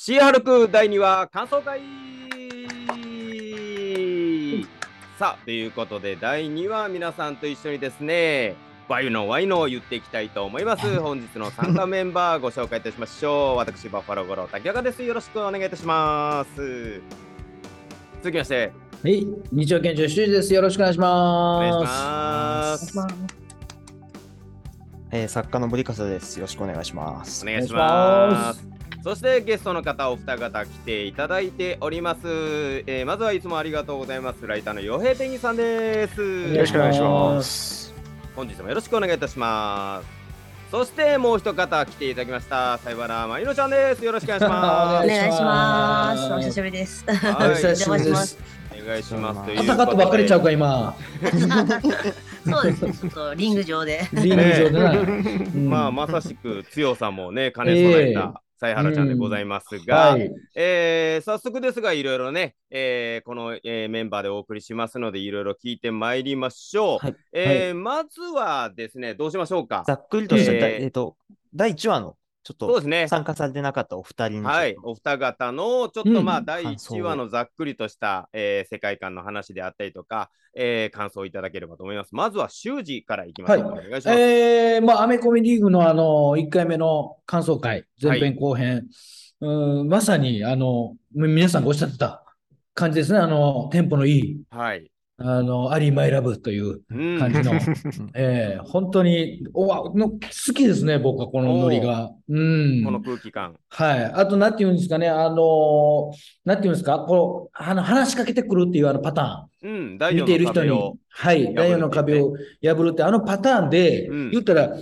シーハルク第2話感想会。さあということで第2話皆さんと一緒にですねワイのワイのを言っていきたいと思います。本日の参加メンバーご紹介いたしましょう。私バッファローゴロ竹岡です。よろしくお願いいたします。続きまして。はい、日曜県庁修二です。よろしくお願いしおます。願いします。えー作家の森笠です。よろしくお願いします。お願いしますそしてゲストの方お二方来ていただいております、えーまずはいつもありがとうございます。ライターの洋平ペンギンさんです。よろしくお願いします。本日もよろしくお願いいたします。そしてもう一方来ていただきましたさいばらまゆのちゃんです。よろしくお願いします。お願いお願いします。しますお久しぶりです。はい。お久しぶりです。お願いしますというあたかってばっかりちゃうか、今。そうですね。ちょっとリング上で。リング上でまあまさしく強さもね兼ね備えええ。た犀原ちゃんでございますが、はい。えー早速ですが、いろいろね、えーこの、えーメンバーでお送りしますので、いろいろ聞いてまいりましょう。はいえーまずはですね、どうしましょうか？ざっくりとした、えーえーと第1話のちょっとそうですね。参加されてなかったお二人にはい、お二方のちょっとまあ、うん第1話のざっくりとした、えー世界観の話であったりとか、えー感想をいただければと思います。まずは修二からいきましょう。はお願いします。えー、まあ、アメコミリーグのあの、1回目の感想会、前編後編、うん、まさに、あの、み皆さんがおっしゃってた感じですね。あの、テンポのいい、はい。あの、アリー・マイ・ラブといううん感じの、えー、本当に、おわの好きですね、僕はこのノリが。うん。この空気感。はい。あと、なんていうんですかね、あのーなんていうんですか、こう、あの、話しかけてくるっていうあのパタうん、ーン。第4見ている人に。はい。第四の壁を破るって、あのパターンで、うん言ったら、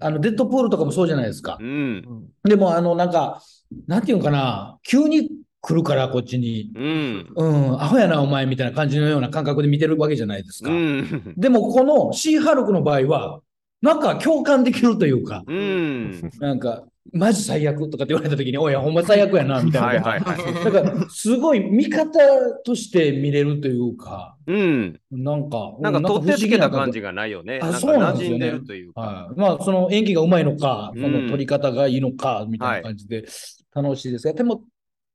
あの、デッドポールとかもそうじゃないですかう。ん。うんでも、あの、なんか、なんていうのかな、急に来るから、こっちに。うん。うん、アホやな、お前みたいな感じのような感覚で見てるわけじゃないですか。うん。でも、このシーハルクの場合は、なんか共感できるというか、うん。なんか、マジ最悪とかって言われたときに、おい、ほんま最悪やな、みたいな。はいはいはい。だから、すごい見方として見れるというか、うん。なんか、なんか取ってつけた感じが。がないよね。あそうなんですよねというか。はい。まあ、その演技がうまいのか、うんその取り方がいいのか、みたいな感じで楽しいですが、でも、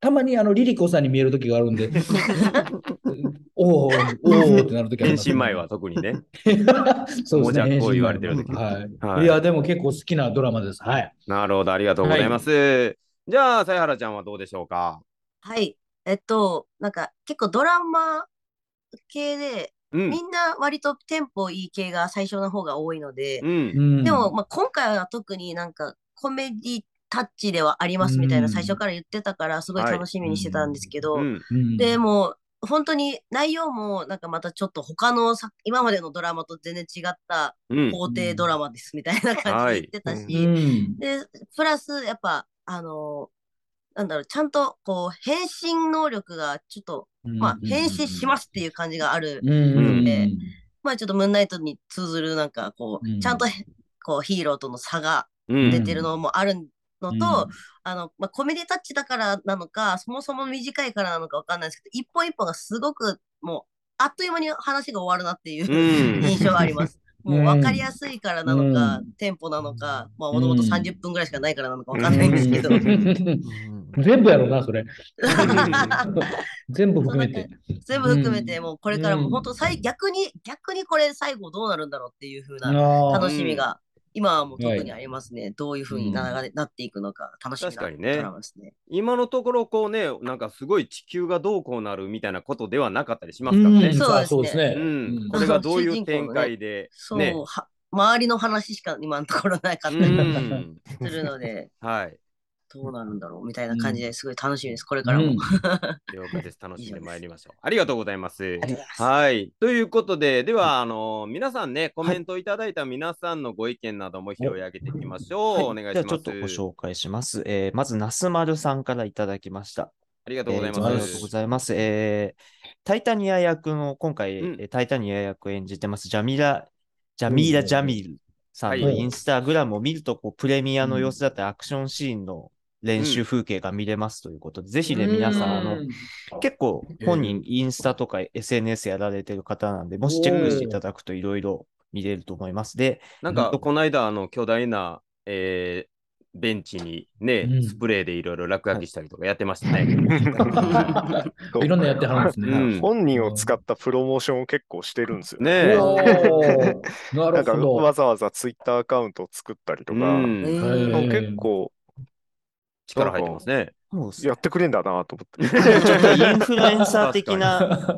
たまにあの、リリコさんに見えるときがあるんで、おお、おおってなるときあります変身前は特にね。そうですね。もじゃこう言われてる時はい。はいいや、でも結構好きなドラマです。はい。なるほど、ありがとうございます。じゃあ、さやはらちゃんはどうでしょうか？はい。えっと、なんか結構ドラマ系で、うん。みんな割とテンポいい系が最初の方が多いのでう、ん。うんでも、まあ、今回は特になんかコメディタッチではありますみたいなうん。最初から言ってたから、すごい楽しみにしてたんですけど、でもう本当に内容もなんかまたちょっと他のさ今までのドラマと全然違ったうん。法廷ドラマですみたいな感じで言ってたし、はいうん。で、プラスやっぱあのなんだろう、ちゃんとこう変身能力がちょっと、まあ変身しますっていう感じがある、うん。うん。でまあちょっとムーンナイトに通ずるなんかこう、うん。ちゃんとこうヒーローとの差がうん。出てるのもあるのと、うん。あの、まあ、コメディタッチだからなのか、そもそも短いからなのかわかんないですけど、一本一本がすごくもう、あっという間に話が終わるなっていううん。印象があります。うんもう分かりやすいからなのか、うん。テンポなのか、まあもともとうん30分ぐらいしかないからなのかわかんないんですけど。うん。うん全部やろうな、それ。全部含めて。全部含めて、もうこれからもうん本当最、逆に、逆にこれ最後どうなるんだろうっていう風なあ楽しみが、今はもう特にありますね。どういう風にな,、うなっていくのか、楽しみな確かにねドラマですね。今のところ、こうね、なんかすごい地球がどうこうなるみたいなことではなかったりしますからねうん。そうですねそうですね。うん。これがどういう展開で、そう、ね。は周りの話しか今のところなかうったりん。するので、はい。どうなるんだろうみたいな感じですごい楽しみです。これからも。うん 了解です。楽しんでまいりましょう。ありがとうございます。はい。ということで、では、あの皆さんね、コメントいただいた皆さんのご意見なども拾い上げていきましょう。はいお願いします。じゃあちょっとご紹介します。えーまず、那須丸さんからいただきました。ありがとうございえーありがとうます。ございます。えータイタニア役の、今回、うんえータイタニア役を演じてます、ジャミラ、ジャミーラ・ジャミルさんのはいインスタグラムを見ると、こうプレミアの様子だったり、アクションシーンの練習風景が見れますということで、ぜひね、皆さん、あの、結構本人インスタとか SNS やられてる方なんで、もしチェックしていただくといろいろ見れると思います。で、なんか、うんこの間、あの、巨大な、えーベンチにね、うんスプレーでいろいろ落書きしたりとかやってましたね。いろんなやってはるんですね。うん本人を使ったプロモーションを結構してるんですよ。ねえ。おー ななんかるほど。わざわざツイッターアカウントを作ったりとか、うん結構力入ってますね。やってくれんだなと思って。ちょっとインフルエンサー的な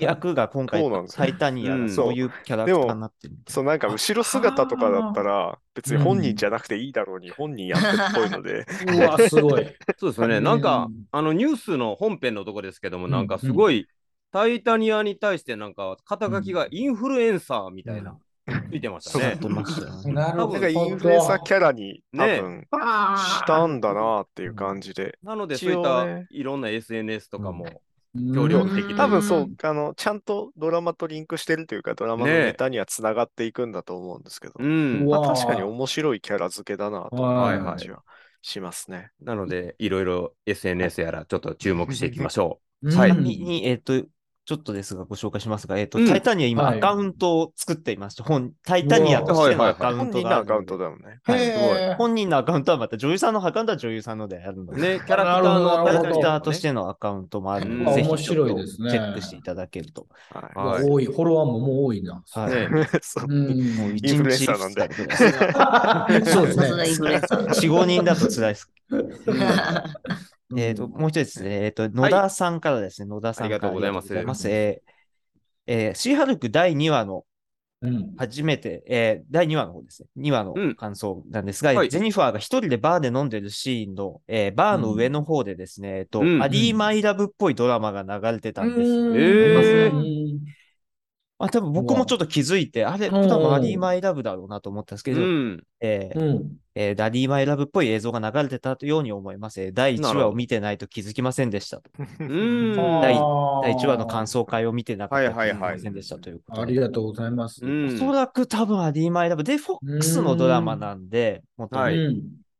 役が今回そうなん、ですよ。タイタニアうん。がそういうキャラクターになってる。そうなんか後ろ姿とかだったら別に本人じゃなくていいだろうに本人やってるっぽいので、うわ、すごい。そうですよね。うんなん。か、あのニュースの本編のとこですけども、うん。なんかすごい、タイタニアに対してなんか肩書きがインフルエンサーみたいな、ついてましたね。なるほど。なんかインフルエンサーキャラに多ね。分したんだなっていう感じで。なので、一そういったいろんな SNS とかも、協協力的多分そう、あの、ちゃんとドラマとリンクしてるというか、ドラマのね。ネタにはつながっていくんだと思うんですけど、うん。う。わまあ、確かに面白いキャラ付けだなとはい感じはしますね。なので、いろいろ SNS やらちょっと注目していきましょう。ん。はい。ちなみに、えっ、と、ちょっとですがご紹介しますが、えっ、と、うん。タイタニア今はい。アカウントを作っていまして、本、タイタニアとしてのアカウント本人のアカウントだもんね。はい。へー。本人のアカウントはまた女優さんのアカウントは女優さんのであるのう。で、ね、キャラクターなるほどのキャラクターとしてのアカウントもあるうんので、ぜひ面ちょっと白いですね。チェックしていただけると。はい。はい多い。フォロワーももう多いな。はい。ね そう。うん。もう一インフルエン日サーなんで そうですさすがインフルエンサー。4、5人だと辛いです。うんえっと、もう一つですね、えっ、と、野田さんからですね、野田さんからありがとうございます。ありがとうございえーえーシーハルク第2話のうん。初めて、えー第2話の方ですね。2話のうん。感想なんですが、はい。ジェニファーが一人でバーで飲んでるシーンの、えーバーの上の方でですね、えっと、うんアリー・マイ・ラブっぽいドラマが流れてたんです。うん。えー。うんあ多分僕もちょっと気づいて、あれ、うん。多分アリー・マイ・ラブだろうなと思ったんですけど、うん。えーうん。えーアリー・マイ・ラブっぽい映像が流れてたように思います。えー第1なるほど。話を見てないと気づきませんでしたと。うん。第あー第1話の感想会を見てなかったとはいはいはい気づきませんでしたということで。ありがとうございます。うん。おそらく多分アリー・マイ・ラブで、フォックスのドラマなんで、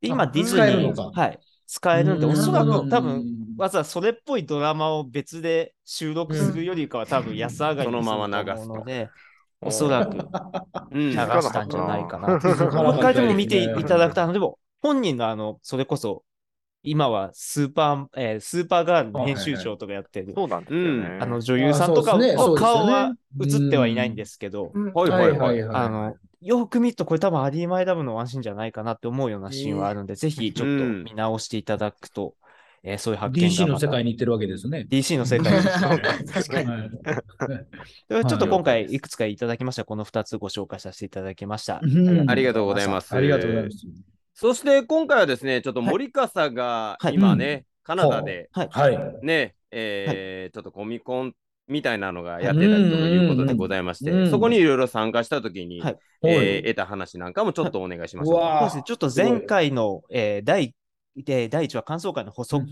今あディズニー、使えるのか。はい、使えるんで、おそらく多分、わざわざそれっぽいドラマを別で収録するよりかは多分安上がりにすると思うので、おそらくうん。流したんじゃないかな。もう一回でも見ていただくと、あの、でも、本人のあの、それこそ、今はスーパー、えースーパーガールの編集長とかやってる、そうなんですよね。あの女優さんとかあそうですね。そうですよね。顔は映ってはいないんですけど、はいはいはい。あの、よく見るとこれ多分アリー・マイ・ラブのワンシーンじゃないかなって思うようなシーンはあるんで、ぜひちょっと見直していただくと、えーそういう発見が DC の世界に行ってるわけですね。DC の世界に 確かに。はいでちょっと今回いくつかいただきましたこの2つご紹介させていただきました。うんありがとうございます。ありがとうございます。そして今回はですね、ちょっと森笠がはい今ね、カナダではい。はい。ね、えーちょっとコミコンみたいなのがやってたりということでございまして、うんそこにいろいろ参加したときに、はいえー得た話なんかもちょっとお願いしますね、ちょっと前回の、えー第で第1話感想会の補足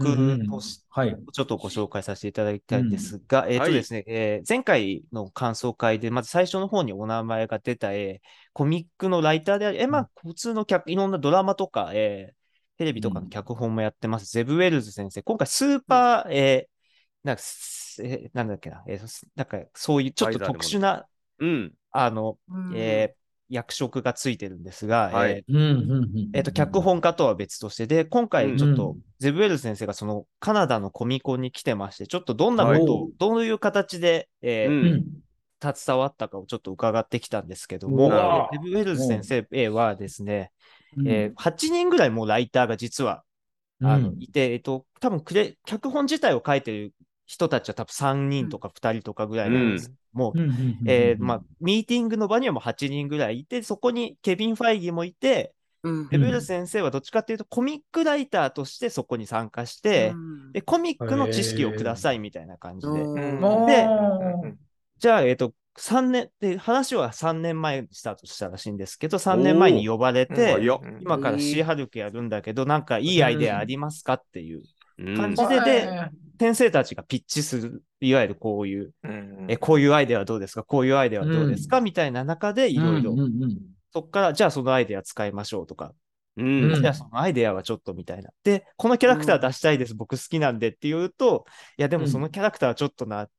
としはい。ちょっとご紹介させていただきたいんですが、えっ、とですね、えー前回の感想会で、まず最初の方にお名前が出た、えーコミックのライターであり、えーまあ、普通の脚いろんなドラマとか、えーテレビとかの脚本もやってます、ゼブ・ウェルズ先生。今回、スーパー、えーなんかす、えーなんだっけな、えなんか、そういうちょっと特殊な、うん。あの、うん。えー役職がついてるんですが、はい。えーうんうんうんえっ、と、脚本家とは別として、で、今回ちょっとうん、ゼブエル先生がそのカナダのコミコンに来てまして、ちょっとどんなことを、はい。どういう形で、えー携わったかをちょっと伺ってきたんですけどうも、わ。ゼブエル先生はですね、うん。えー8人ぐらいもうライターが実は、あのいて、えっと、多分クレ、脚本自体を書いてる人たちは多分3人とか2人とかぐらいなんです。もううんうんうんうんえーまあ、ミーティングの場にはもう8人ぐらいいて、そこにケビン・ファイギーもいて、うん。レベル先生はどっちかっていうと、コミックライターとしてそこに参加して、うん。で、コミックの知識をくださいみたいな感じで。うん。あー。でうんじゃあ、えっ、と、3年、で、話は3年前にスタートしたらしいんですけど、3年前に呼ばれうんて、今からシーハルクやるんだけど、なんかいいアイデアありますかっていう。うん感じで、で、先生たちがピッチする、いわゆるこういう、うん。え、こういうアイデアはどうですか？こういうアイデアはどうですか、みたいな中でいろいろうん。うんうんそっから、じゃあそのアイデア使いましょうとか、うん。うん。じゃあそのアイデアはちょっとみたいな。で、このキャラクター出したいです、僕好きなんでって言うと、いやでもそのキャラクターはちょっとなっ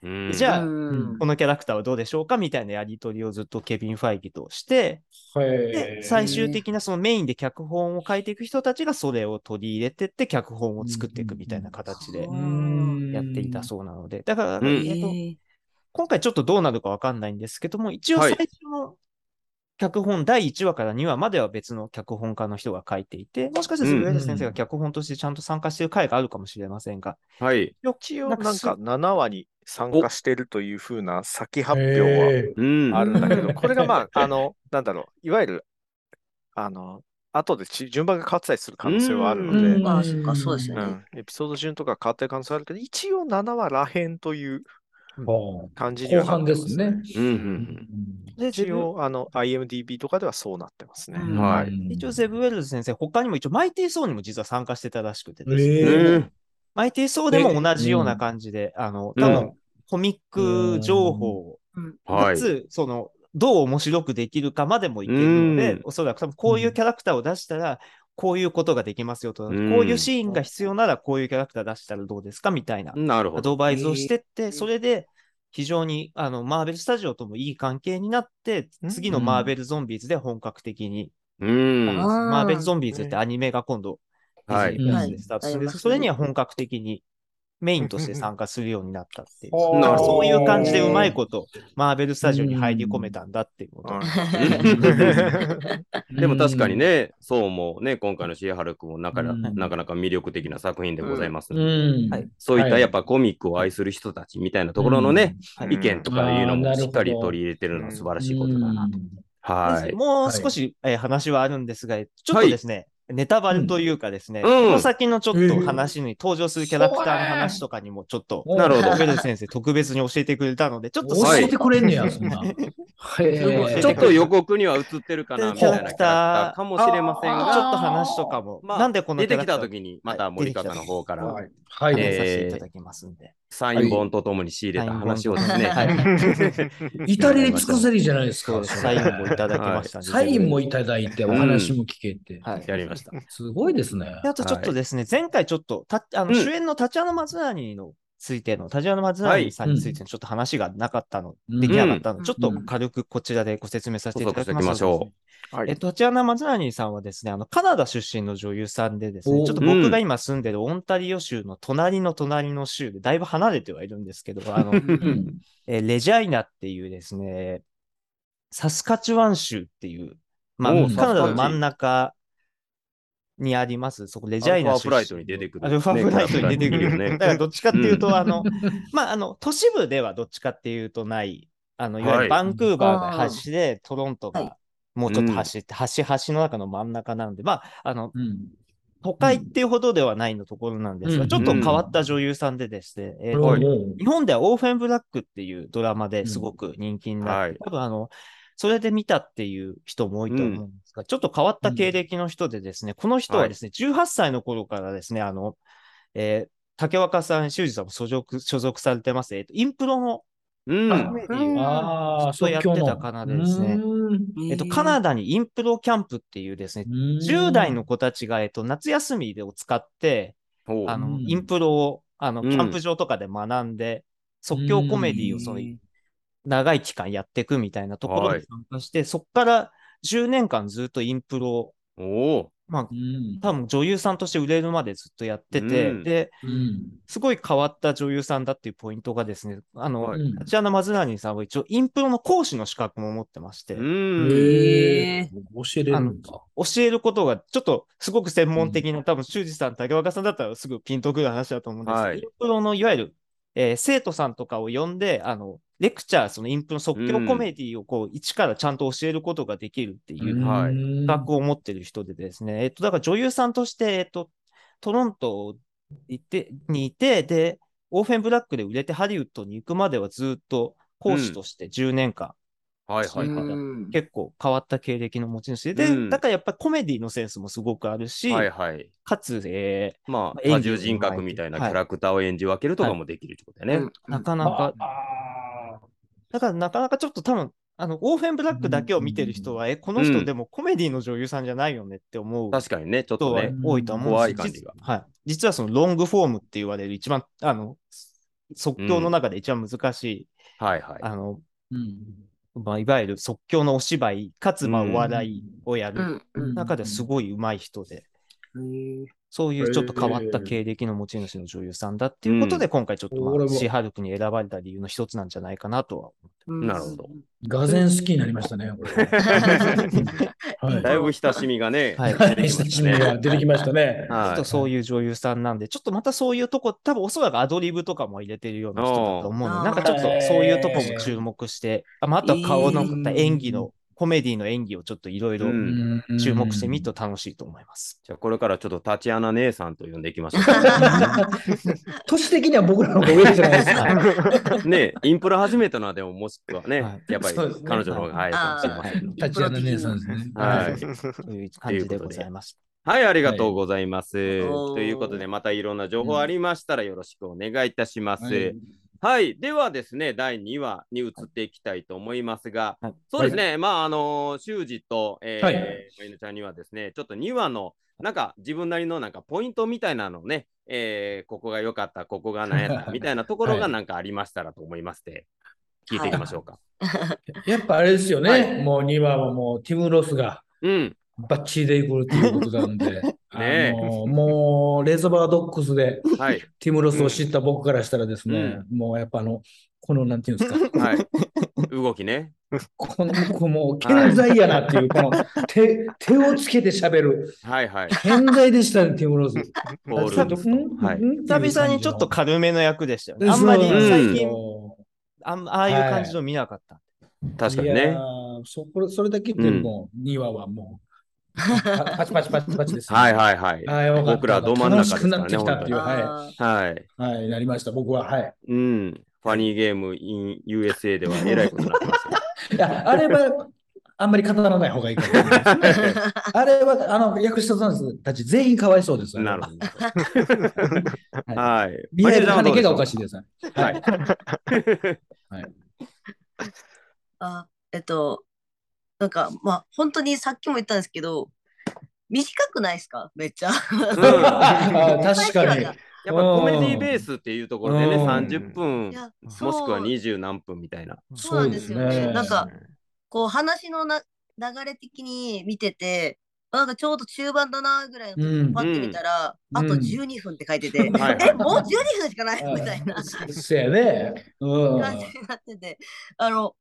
じゃあうんこのキャラクターはどうでしょうか？みたいなやり取りをずっとケビン・ファイギとして、で、最終的なそのメインで脚本を書いていく人たちがそれを取り入れてって脚本を作っていくみたいな形でうんやっていたそうなので、だから、うん。えっと、今回ちょっとどうなるかわかんないんですけども、一応はい。最初の脚本、第1話から2話までは別の脚本家の人が書いていて、もしかしたらうんズルエル先生が脚本としてちゃんと参加している回があるかもしれませんが、はい。一応なんかす7話に参加してるというふうな先発表はうん。あるんだけど、う んこれがまあ、あの、なんだろう、いわゆる、あの、後でち順番が変わってたりする可能性はあるので、うん。まあ、そっか、そうですよね。うん、エピソード順とか変わってる可能性はあるけど、一応7話らへんという後感じにはなってます半ですね。うんうん。で、一応、あの、IMDB とかではそうなってますね。うん。はい。一応ゼブ・ウェルズ先生、他にも一応マイティー・ソーにも実は参加してたらしくてですね、えー。んマイティー・ソーでも同じような感じで、あの、多分、うん。コミック情報。かつ、その、どう面白くできるかまでもいけるので、うん。おそらく多分こういうキャラクターを出したら、こういうことができますよと、うん。こういうシーンが必要ならこういうキャラクター出したらどうですかみたいなア。ドバイスをしてって、ー。それで非常にあのマーベルスタジオともいい関係になって、うん。次のマーベルゾンビーズで本格的に、マーベルゾンビー。ズってアニメが今度、はい。スタートするんですけど、はいそれには本格的にメインとして参加するようになったっていう。そういう感じでうまいこと、マーベルスタジオに入り込めたんだっていうこと。でも確かにね、そうもね、今回のシーハルクもなかなかなか魅力的な作品でございますそういったはい。やっぱコミックを愛する人たちみたいなところのね、はい。意見とかいうのもしっかり取り入れてるのは素晴らしいことだなと。はい。もう少し、えー話はあるんですが、ちょっとですね、ネタバレというかですね、うん。この先のちょっと話に登場するキャラクターの話とかにもちょっと、おなるほどベル先生特別に教えてくれたので、ちょっと教えてくれんねや、そんな。ちょっと予告には映ってるかなみたいなキャラクターかもしれませんちょっが、と話とかも、まあなんでこの出てきキャラクターた時にまた森方の方から。はい。はい。話えー。させていただきますんで。サイン本とともに仕入れた話をですね、はい。至れり尽くせりじゃないですか。サインもいただきましたんでサインもいただいて、お話も聞けて。はい。やりました。すごいですね。であとちょっとですね、前回ちょっと、たあの、うん主演のタチアナ・マズラーニのついての、タチアナ・マズラーニさんについてのちょっと話がなかったの、うん。できなかったので、うん。ちょっと軽くこちらでご説明させていただきましょはい。えっと、タチアナ・マズラーニさんはですね、あの、カナダ出身の女優さんでですね、おちょっと僕が今住んでるオンタリオ州の隣の隣の州で、だいぶ離れてはいるんですけど、あの、うん。えーレジャイナっていうですね、サスカチュワン州っていう、まあ、カナダの真ん中にあります、そこレジャイナ出身アルファフライトに出てくる。アルファフライトに出てくる。よね。だからどっちかっていうと、あの、まあ、あの、都市部ではどっちかっていうとない、あの、い。わゆはいるバンクーバーが端で、トロントはい。がもうちょっと端って、端端の中の真ん中なんで、まあ、あの、うん。都会っていうほどではないのところなんですが、うん。ちょっと変わった女優さんでですね、えーとはい。日本ではオーフェンブラックっていうドラマですごく人気になって、はい。多分あの、それで見たっていう人も多いと思うんですが、ちょっと変わった経歴の人でですね、この人はですね、18歳の頃からですね、あの、えー竹若さん、修二さんも所属所属されてます、えーとインプロのうん。コメディをああ、ずっとやってた方でですね。えっと、カナダにインプロキャンプっていうですね、10代の子たちが、えっと、夏休みを使って、あのう、ん。インプロを、あの、うん。キャンプ場とかで学んで、即興コメディをその、長い期間やっていくみたいなところはい。に参加して、そこから10年間ずっとインプロ。を、まあう、ん。多分女優さんとして売れるまでずっとやってて、うん。で、うん。すごい変わった女優さんだっていうポイントがですね、あの、タチアナ・マズラーニさんは一応インプロの講師の資格も持ってまして、教えれる。教えることがちょっとすごく専門的な、多分修二さん、竹若さんだったらすぐピンとくる話だと思うんですけど、はい。インプロのいわゆる、えー生徒さんとかを呼んで、あの、レクチャー、そのインプロ即興コメディをこう、一からちゃんと教えることができるっていうはい。資格を持ってる人でですね、えっと、だから女優さんとして、えっと、トロント行ってにいて、で、オーフェンブラックで売れてハリウッドに行くまではずっと講師として10年間、はいはいはい。うん。結構変わった経歴の持ち主で、でうん。だからやっぱりコメディのセンスもすごくあるし、はいはい。かつ、えまあ、多重人格みたいなキャラクターを演じ分けるとかもできるってことだよね。うん。ーなかなか、だからなかなかちょっと多分、あの、オーフェンブラックだけを見てる人は、え、この人でもコメディの女優さんじゃないよねって思う確かにね、ちょっとね。多いと思うんです怖い感じが。実はい。実はそのロングフォームって言われる一番、あの、即興の中で一番難しい、はいはい。あの、うんまあ、いわゆる即興のお芝居、かつまあうん。お笑いをやるうん。うん。中ですごい上手い人で、へーそういうちょっと変わった経歴の持ち主の女優さんだっていうことで、今回ちょっと、まあ、シハルクに選ばれた理由の一つなんじゃないかなとは。うんなるほど。がぜん好きになりましたね。これはいだいぶ親しみがね、はい出てき親しみましたね。が出てきましたね。ちょはいっとそういう女優さんなんで、ちょっとまたそういうとこ、多分おそらくアドリブとかも入れてるような人だと思うので、なんかちょっとそういうとこも注目して、あまあ、あとは顔のえー演技の、コメディの演技をちょっといろいろ注目してみると楽しいと思います。じゃあこれからちょっとタチアナ姉さんと呼んでいきましょ 年的には僕らの方が上じゃないですか。う。ねインプラ始めたのはでももしくはね、はいやっぱり彼女の方が早いかもしれません。タチアナ姉さんですね。はいという感じでございます。はい、ありがとうございます。ということで、またいろんな情報ありましたらよろしくお願いいたします。ははい。い、ではですね、第2話に移っていきたいと思いますが、はい。そうですね、まあ、あの修二と、えーはい。まりのちゃんにはですね、ちょっと2話の、なんか自分なりのなんかポイントみたいなのをね、えーここが良かった、ここが何やった みたいなところがなんかありましたらと思いまして、聞いていきましょうか。やっぱあれですよね。はい。もう2話はもうティム・ロスがうん、バッチリでいくっていうことなんで、あえの もうレーザーバードックスではい、ティム・ロスを知った僕からしたらですね、もうやっぱあの、このなんていうんですか、はい。動きね。この子もう健在やなっていう、この手手をつけて喋る、はいはい。健在でしたね、ティム・ロス。久々にちょっと軽めの役でしたよね。あんまりうん最近、そあんああいう感じの見なかった。確かにね。ーそこれそれだけでもう2話はもう、パパチパチパチパチです、はいはいはい。はい僕らど真ん中ですからね楽しくなってきたっていう、本はあはい。い、はい、なりました、僕は。はい。うん。ファニーゲーム in USA ではえらいことになってますよ。いや、あれはあんまり語らない方がいいかもしれないですね。あれは、あの、役者さんたち全員かわいそうです。なるほど。はい。見える金気がおかしいい。です。はい。あ、えっと、なんか、まあ、本当にさっきも言ったんですけど、短くないですか？めっちゃ。あ確かに。やっぱコメディベースっていうところでね、うん。30分もしくはそう。20何分みたいな。そうなんですよね。ね。なんか、こう話のな流れ的に見てて、なんかちょうど中盤だなぐらいのうん。パッて見たら、うん。あと12分って書いてて、はいえ、もう12分しかないみたいな。そやね。うん。感じになってて、あの、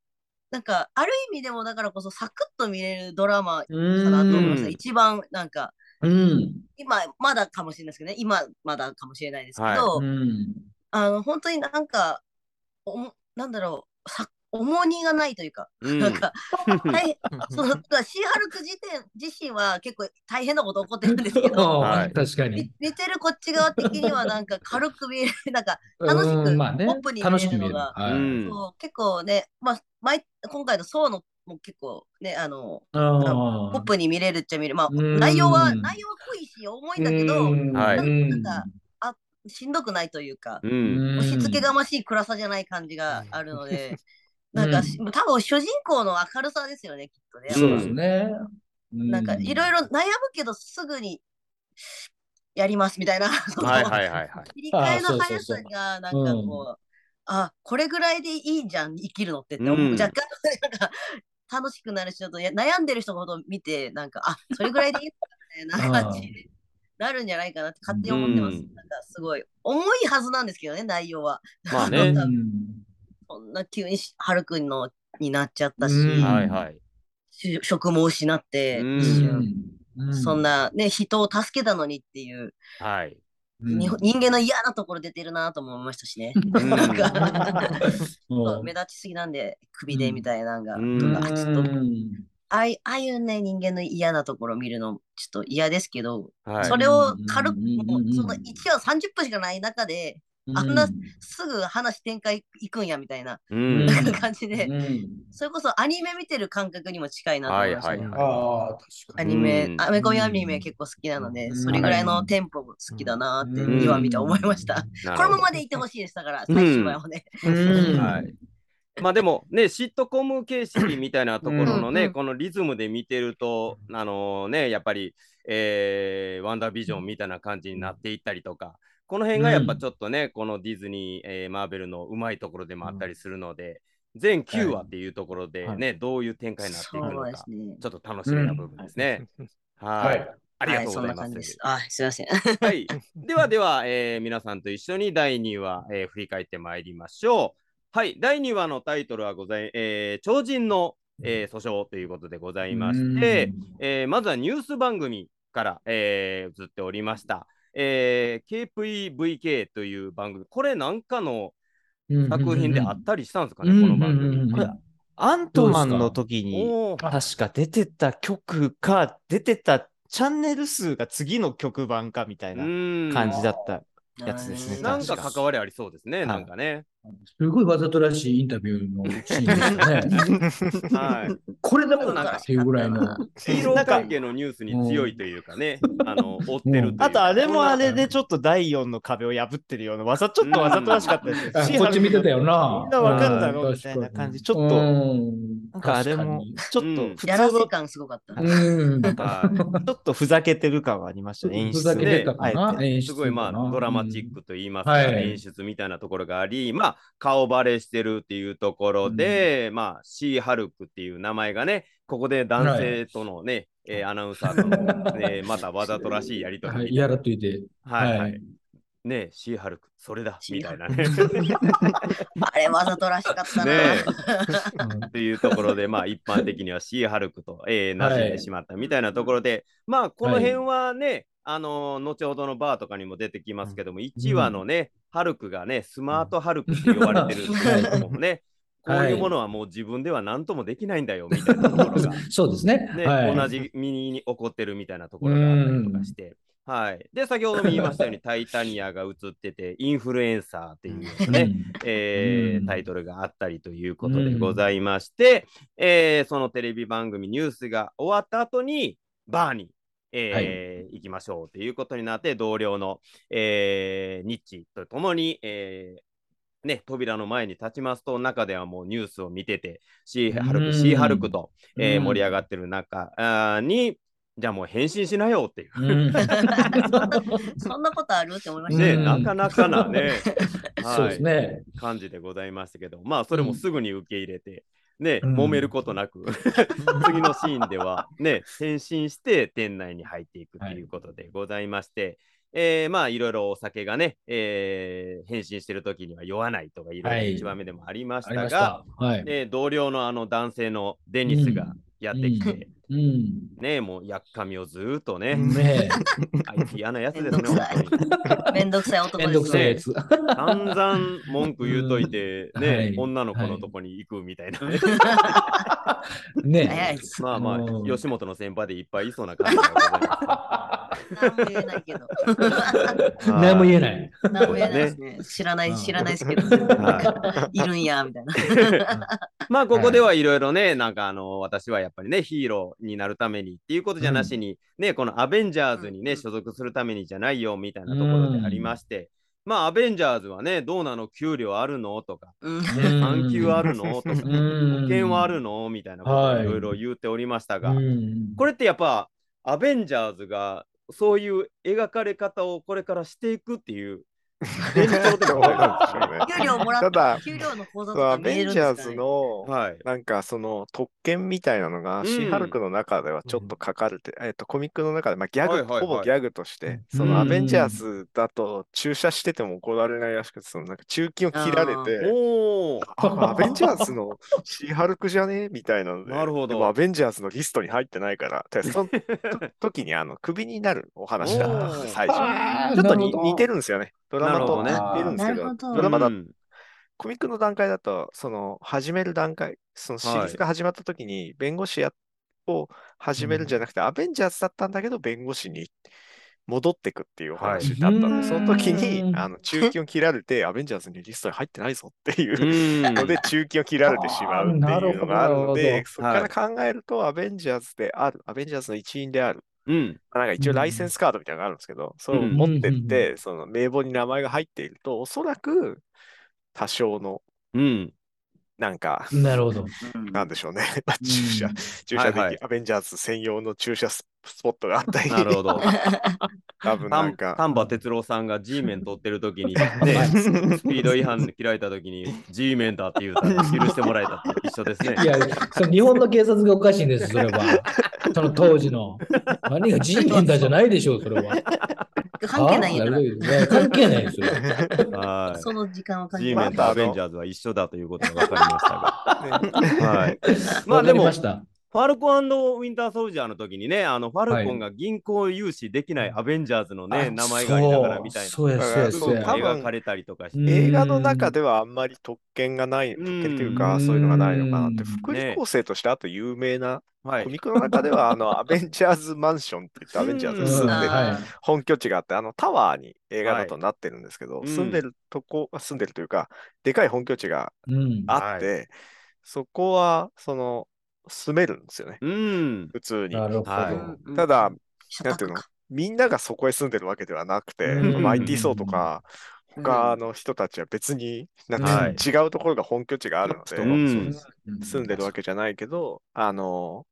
なんか、ある意味でもだからこそサクッと見れるドラマかなと思いました。うん一番なんか、うん。今、まだかもしれないですけどね、今まだかもしれないですけど、はうん。あの、本当になんか、おもなんだろう、さ重荷がないというか、うん。なんか、はい、その、シーハルク自体自身は結構大変なこと起こってるんですけど、はい。確かみに。見てるこっち側的にはなんか軽く見える、なんか楽しくうんまあね。ポップに見れるのが楽しく見える。はい。うん。そう結構ね、まあ、毎今回のソーのも結構ね、あの、あポップに見れるっちゃ見れる。まあ、うん。内容は、内容は濃いし、重いんだけど、なんかしんどくないというか、うん。押し付けがましい暗さじゃない感じがあるので、うんなんかし、多分主人公の明るさですよね、きっとね。そうですね。なんかいろいろ悩むけどすぐにやりますみたいな、そのはいはいはいはい。切り替えのあそうそう速そうさがなんかこう、あ、これぐらいでいいんじゃん、生きるのってって若干なんか楽しくなるし、ちょっとや悩んでる人のことを見て、なんか、あ、それぐらいでいいのかみたいな感じになるんじゃないかなって勝手に思ってます。うんなんかすごい重いはずなんですけどね、内容は。まあうね。んそんな急にはるくんのになっちゃったし、うん。はいはい。し職も失って、うん。一瞬うんそんなね、人を助けたのにっていう、はい。人間の嫌なところ出てるなとも思いましたしね。うん。なんか。目立ちすぎなんで首でみたいなのが、うん。とかあちょっとうんああいああいうね人間の嫌なところを見るのちょっと嫌ですけど、はい。それを軽くうんうんうんうんもうその1話30分しかない中であんなすぐ話展開いくんやみたいな。うん。うん。感じで、うん。それこそアニメ見てる感覚にも近いなと思いました、ねはいはい。ああ、確かに。アニメ、うん。アメコミアニメ結構好きなので、うん。それぐらいのテンポも好きだなってうん。2話見て思いました。このままでいてほしいです。だから、最終話をね。うん。はい。まあでもね、シットコム形式みたいなところのね、うん。このリズムで見てると、あのね、やっぱり、えーワンダービジョンみたいな感じになっていったりとか、この辺がやっぱちょっとね、このディズニー、えーマーベルのうまいところでもあったりするので、全9話っていうところでね、どういう展開になっていくのかね。ちょっと楽しみな部分ですね。はい。はい。ありがとうございますはそんな感じで。す。あ、すいません。はい。ではでは、えー皆さんと一緒に第2話、えー振り返ってまいりましょう。はい。第2話のタイトルはござい、えー超人の、えー訴訟ということでございまして、えーまずはニュース番組から、えー映っておりました。えー KPVK という番組、これなんかのうん作品であったりしたんですかね、うんこの番うんうんうん。組。これアントマンの時に、確か出てた曲か、出てたチャンネル数が次の曲版かみたいなうん。感じだった。やつですねなんか。関わりありそうですね、はい。なんかね。すごいわざとらしいインタビューのシーンでしたね。はい。これでもなんかっていうぐらいの。ヒーロー関係のニュースに強いというかね、あの、追ってるというか。あと、あれもあれでちょっと第4の壁を破ってるような、わざ、ちょっとわざとらしかったですこっち見てたよな。みんなわかるだろみたいな感じちょっとうんなんかあれも、ちょっとうん普やらせ通の、感すごかった。ちょっとふざけてる感はありましたね、演出ふざけてたかあえな。てい。演出すごいまあドラマチックと言いますか、はい演出みたいなところがあり、まあ顔バレしてるっていうところで、まあシーハルクっていう名前がね、ここで男性とのね、えーアナウンサーとの、ね、またわざとらしいやりとりはい、やらっといて。はい、ははいい。ねシーハルク、それだ、みたいなね。あれわざとらしかったな。ねうんというところで、まあ一般的にはシーハルクと、えー、馴染んでしまったみたいなところで、まあこの辺はね、あのー後ほどのバーとかにも出てきますけども、1話のね、ハルクがね、スマートハルクって呼ばれてるっていうのもね、こういうものはもう自分では何ともできないんだよみたいなところが、そうですね。ねはい、同じ身に起こってるみたいなところがあったりとかして。はい、で先ほども言いましたように「タイタニア」が映ってて「インフルエンサー」っていううん。ね、えーうん。タイトルがあったりということでございまして、えーそのテレビ番組ニュースが終わった後にバーに、えー行きましょうということになって同僚の、えーニッチとともに、えーね、扉の前に立ちますと中ではもうニュースを見ててシーハルク、うんシーハルクと、えーうん。盛り上がってる中にじゃあもう返信しなよっていう。うん。そんなことあるって思いました。ね、うん。なかなかなね、そうですね。感じでございましたけど、まあそれもすぐに受け入れて、ね、うん。揉めることなく、次のシーンではね、転身して店内に入っていくとい。うことでございまして、えーまあいろいろお酒がね、えー変身してる時には酔わないとかいろいろはい。一番目でもありましたが、ました。はい。ね、同僚のあの男性のデニスがやってきて、うん。ね、もうやっかみをずーっとね、ねあいつ嫌なやつですね、めんどくさい本当に。めんどくさい男え。めんどくですね。さいやつ。散々文句言うといて、ね、はい女の子のとこに行くみたいなね。早いねです。まあまあう、ん吉本の先輩でいっぱいいそうな感じ何も言えないけど。す。何も言えない。何も言えないですね。知らない、うん知らないですけど。は いるんや、みたいな。まあ、ここではいろいろね、なんかあの、私はやっぱりね、ヒーローになるためにっていうことじゃなしに、ね、このアベンジャーズにね、うん所属するためにじゃないよみたいなところでありまして、まあ、アベンジャーズはね、どうなの給料あるのとか、うんうん産休あるのとか、保うん険はあるのみたいなことをいろいろ言っておりましたが、うんこれってやっぱアベンジャーズがそういう描かれ方をこれからしていくっていうたっただ、給料の口座とそのアか見えベンジャーズ。の、はい。なんかその特権みたいなのが、うん。シーハルクの中ではちょっと書かれて、えっと、コミックの中で、まあ、ギャグ、はいはいはい。ほぼギャグとして、うん。そのアベンジャーズだと駐車してても怒られないらしくて、そのなんか中金を切られて、おお。あアベンジャーズのシーハルクじゃねみたいなので、なるほど。でもアベンジャーズのリストに入ってないから、でその と時にあのクビになるお話だったんです、最初。ちょっとに似てるんですよね。ドラマとね。てるんですけど、なるほど。ドラマだうん。コミックの段階だと、その始める段階、そのシリーズが始まった時に、弁護士やを始めるんじゃなくて、アベンジャーズだったんだけど、弁護士に戻ってくっていうお話だったんで、はいその時うに、ん。あの中金を切られて、アベンジャーズにリストに入ってないぞっていううん。ので、中金を切られてしまうっていうのがあるので、ほそこから考えると、アベンジャーズである、アベンジャーズの一員である。うん。まあなんか一応ライセンスカードみたいなのがあるんですけど、それを持ってって、その名簿に名前が入っていると、おそらく多少のうん。なんか、なるほど。うんなんでしょうね。まあ注射うん、注射でき、はいはいアベンジャーズ専用の注射ススポットがあったり、なるほど。多分なんか、丹波哲郎さんが G メン取ってる時に、ね、はいスピード違反切られた時に G メンだって言うたら許してもらえたって一緒ですね。いや、その日本の警察がおかしいんです、それは。その当時の。何が G メンだじゃないでしょう、それは。関係ないんや関係ないですよ。はい。その時間は関 G 係ない。メンとアベンジャーズは一緒だということが分かりましたねが。はい。まあでも、りました。ファルコンウィンターソルジャーの時にね、あのファルコンが銀行融資できないアベンジャーズのね、あ名前がありながらみたいな。そう。や、そうや、そうや。多分描かれたりとかして。うん映画の中ではあんまり特権がない、特権っていうか、うん。そういうのがないのかなって、うん。福利厚生としてあと有名な、はい。コミックの中では、あの、アベンジャーズマンションって言って、アベンジャーズが住んでるは本拠地があって、あのタワーに映画だとなってるんですけど、はい。住んでるとこ、住んでるというか、でかい本拠地がい。うん。あって、そこは、その、住めるんですよね、うん。普通に。なるほど。はいただ、社なんていうの？みんながそこへ住んでるわけではなくて、うんマイティー・ソーとか、うん他の人たちは別に、なんてはい違うところが本拠地があるので、うん住んでるわけじゃないけど、あの、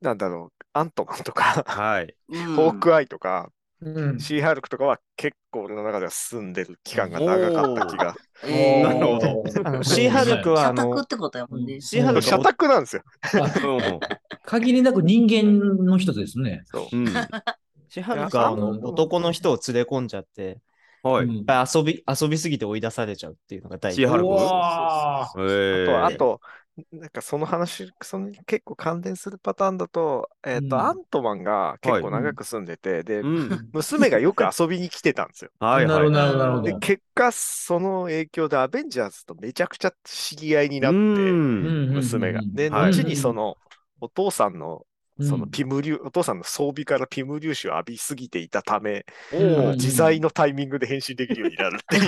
なんだろう、アントマンとか、はい。うんホークアイとか、うん。シーハルクとかは結構俺の中では住んでる期間が長かった気が。えーなるほどあの シーハルクは、あ社宅のっ、てことやもんね。シーハルク社宅なんですよ。う ん限りなく人間の一つですね。シーハルクは男の人を連れ込んじゃって、はい。うん遊び、遊びすぎて追い出されちゃうっていうのが大体シーハルク？あと、あと、なんかその話、その結構関連するパターンだと、えっと、うんアントマンが結構長く住んでて、で、うん。娘がよく遊びに来てたんですよ。はいはい。なるほど、なるほど、なるほで、ど。結果、その影響でアベンジャーズとめちゃくちゃ知り合いになって、うん娘が。で、はい後にその、お父さんの、そのうんピム粒、お父さんの装備からピム粒子を浴びすぎていたため、自在のタイミングで変身できるようになるってい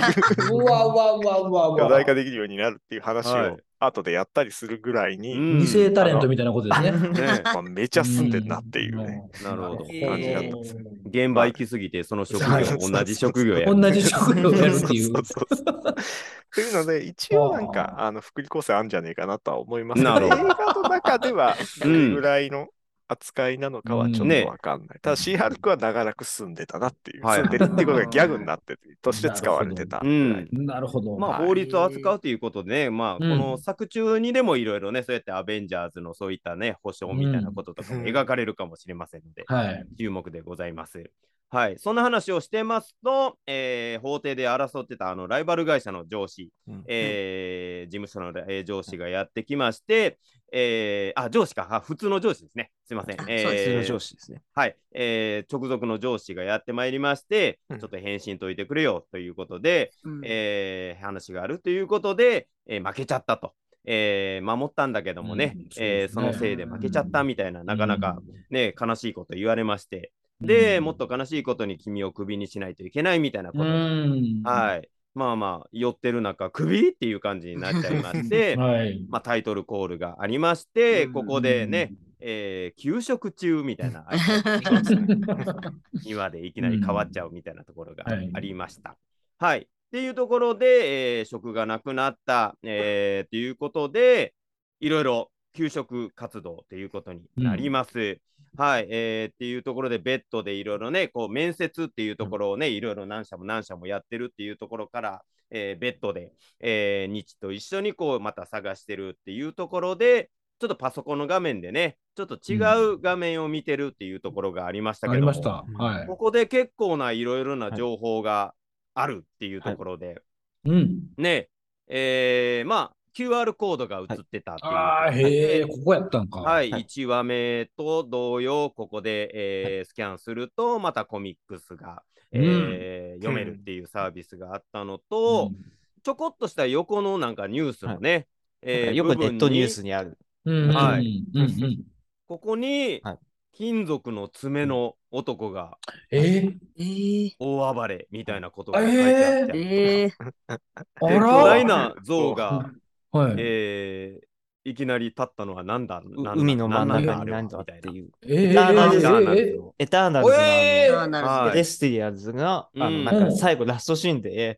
う、うわうわうわうわう巨わ。大化できるようになるっていう話はい。を後でやったりするぐらいに、うん。二世タレントみたいなことですね。ねまあめちゃ住んでんなっていうね。うん。なるほど。感じだったんです現場行きすぎて、その職業、同じ職業や。同じ職業をやるっていう。そ。うそうそうっていうので、一応なんか、あ。の、福利厚生あるんじゃねえかなとは思いますけど、なるほど。映画の中では、どうん。れぐらいの扱いなのかはちょっとわかんない。ただ、シーハルクは長らく住んでたなっていう、はい。住んでるっていうことがギャグになってて、として使われてた。なるほど。まあ、はい。法律を扱うということでね、まあ、こうん。の作中にでもいろいろね、そうやってアベンジャーズのそういったね、保証みたいなこととか描かれるかもしれませんので、はい。注目でございます。はい、そんな話をしてますと、えー法廷で争ってたあのライバル会社の上司、うん。えー事務所の、えー上司がやってきまして、えーあ、上司かあ、普通の上司ですね。すいません。あえー普通の上司ですね。はい、えー直属の上司がやってまいりまして、うんちょっと返信解いてくれよということで、うんえー話があるということで、えー負けちゃったと。えー守ったんだけどもね、うんえーそのせいで負けちゃったみたいな、なかなか、ね、悲しいこと言われまして、うんで、もっと悲しいことに君をクビにしないといけないみたいなこと、うん。はい。まあまあ、寄ってる中、クビっていう感じになっちゃいまして、はい。まあ、タイトルコールがありまして、うんここでね、えー給食中みたいな、庭でいきなり変わっちゃうみたいなところがはいありました。はい。っていうところで、えー職がなくなった、えー、ということで、いろいろ給食活動ということになります。はい、えー、っていうところで、ベッドでいろいろね、こう面接っていうところをね、いろいろ何社も何社もやってるっていうところから、えーベッドで、えー日と一緒にこうまた探してるっていうところで、ちょっとパソコンの画面でね、ちょっと違う画面を見てるっていうところがありましたけども、ありました。はい。ここで結構ないろいろな情報があるっていうところで、うん。ね、えーまあ、QR コードが映ってたっていう。ところああ、でへえ、ここやったんか。はい、はい。1話目と同様、ここで、えースキャンすると、またコミックスが、えー読めるっていうサービスがあったのと、ちょこっとした横のなんかニュースのね、えーよくネットニュースにある。うん。ははい。い。うんうん。ここに、はい。金属の爪の男がえー？えー、大暴れみたいなことが書いてあって、えー、あ で巨大な像が、はい。えーいきなり立ったのは何だうなんだ海の真ん中なんだに何だあれはみたいなっていう。えエターナルズえーエターナルズのあのえーあーなるほどはいセレスティアルズが、あの、うんなんか最後ラストシーンで、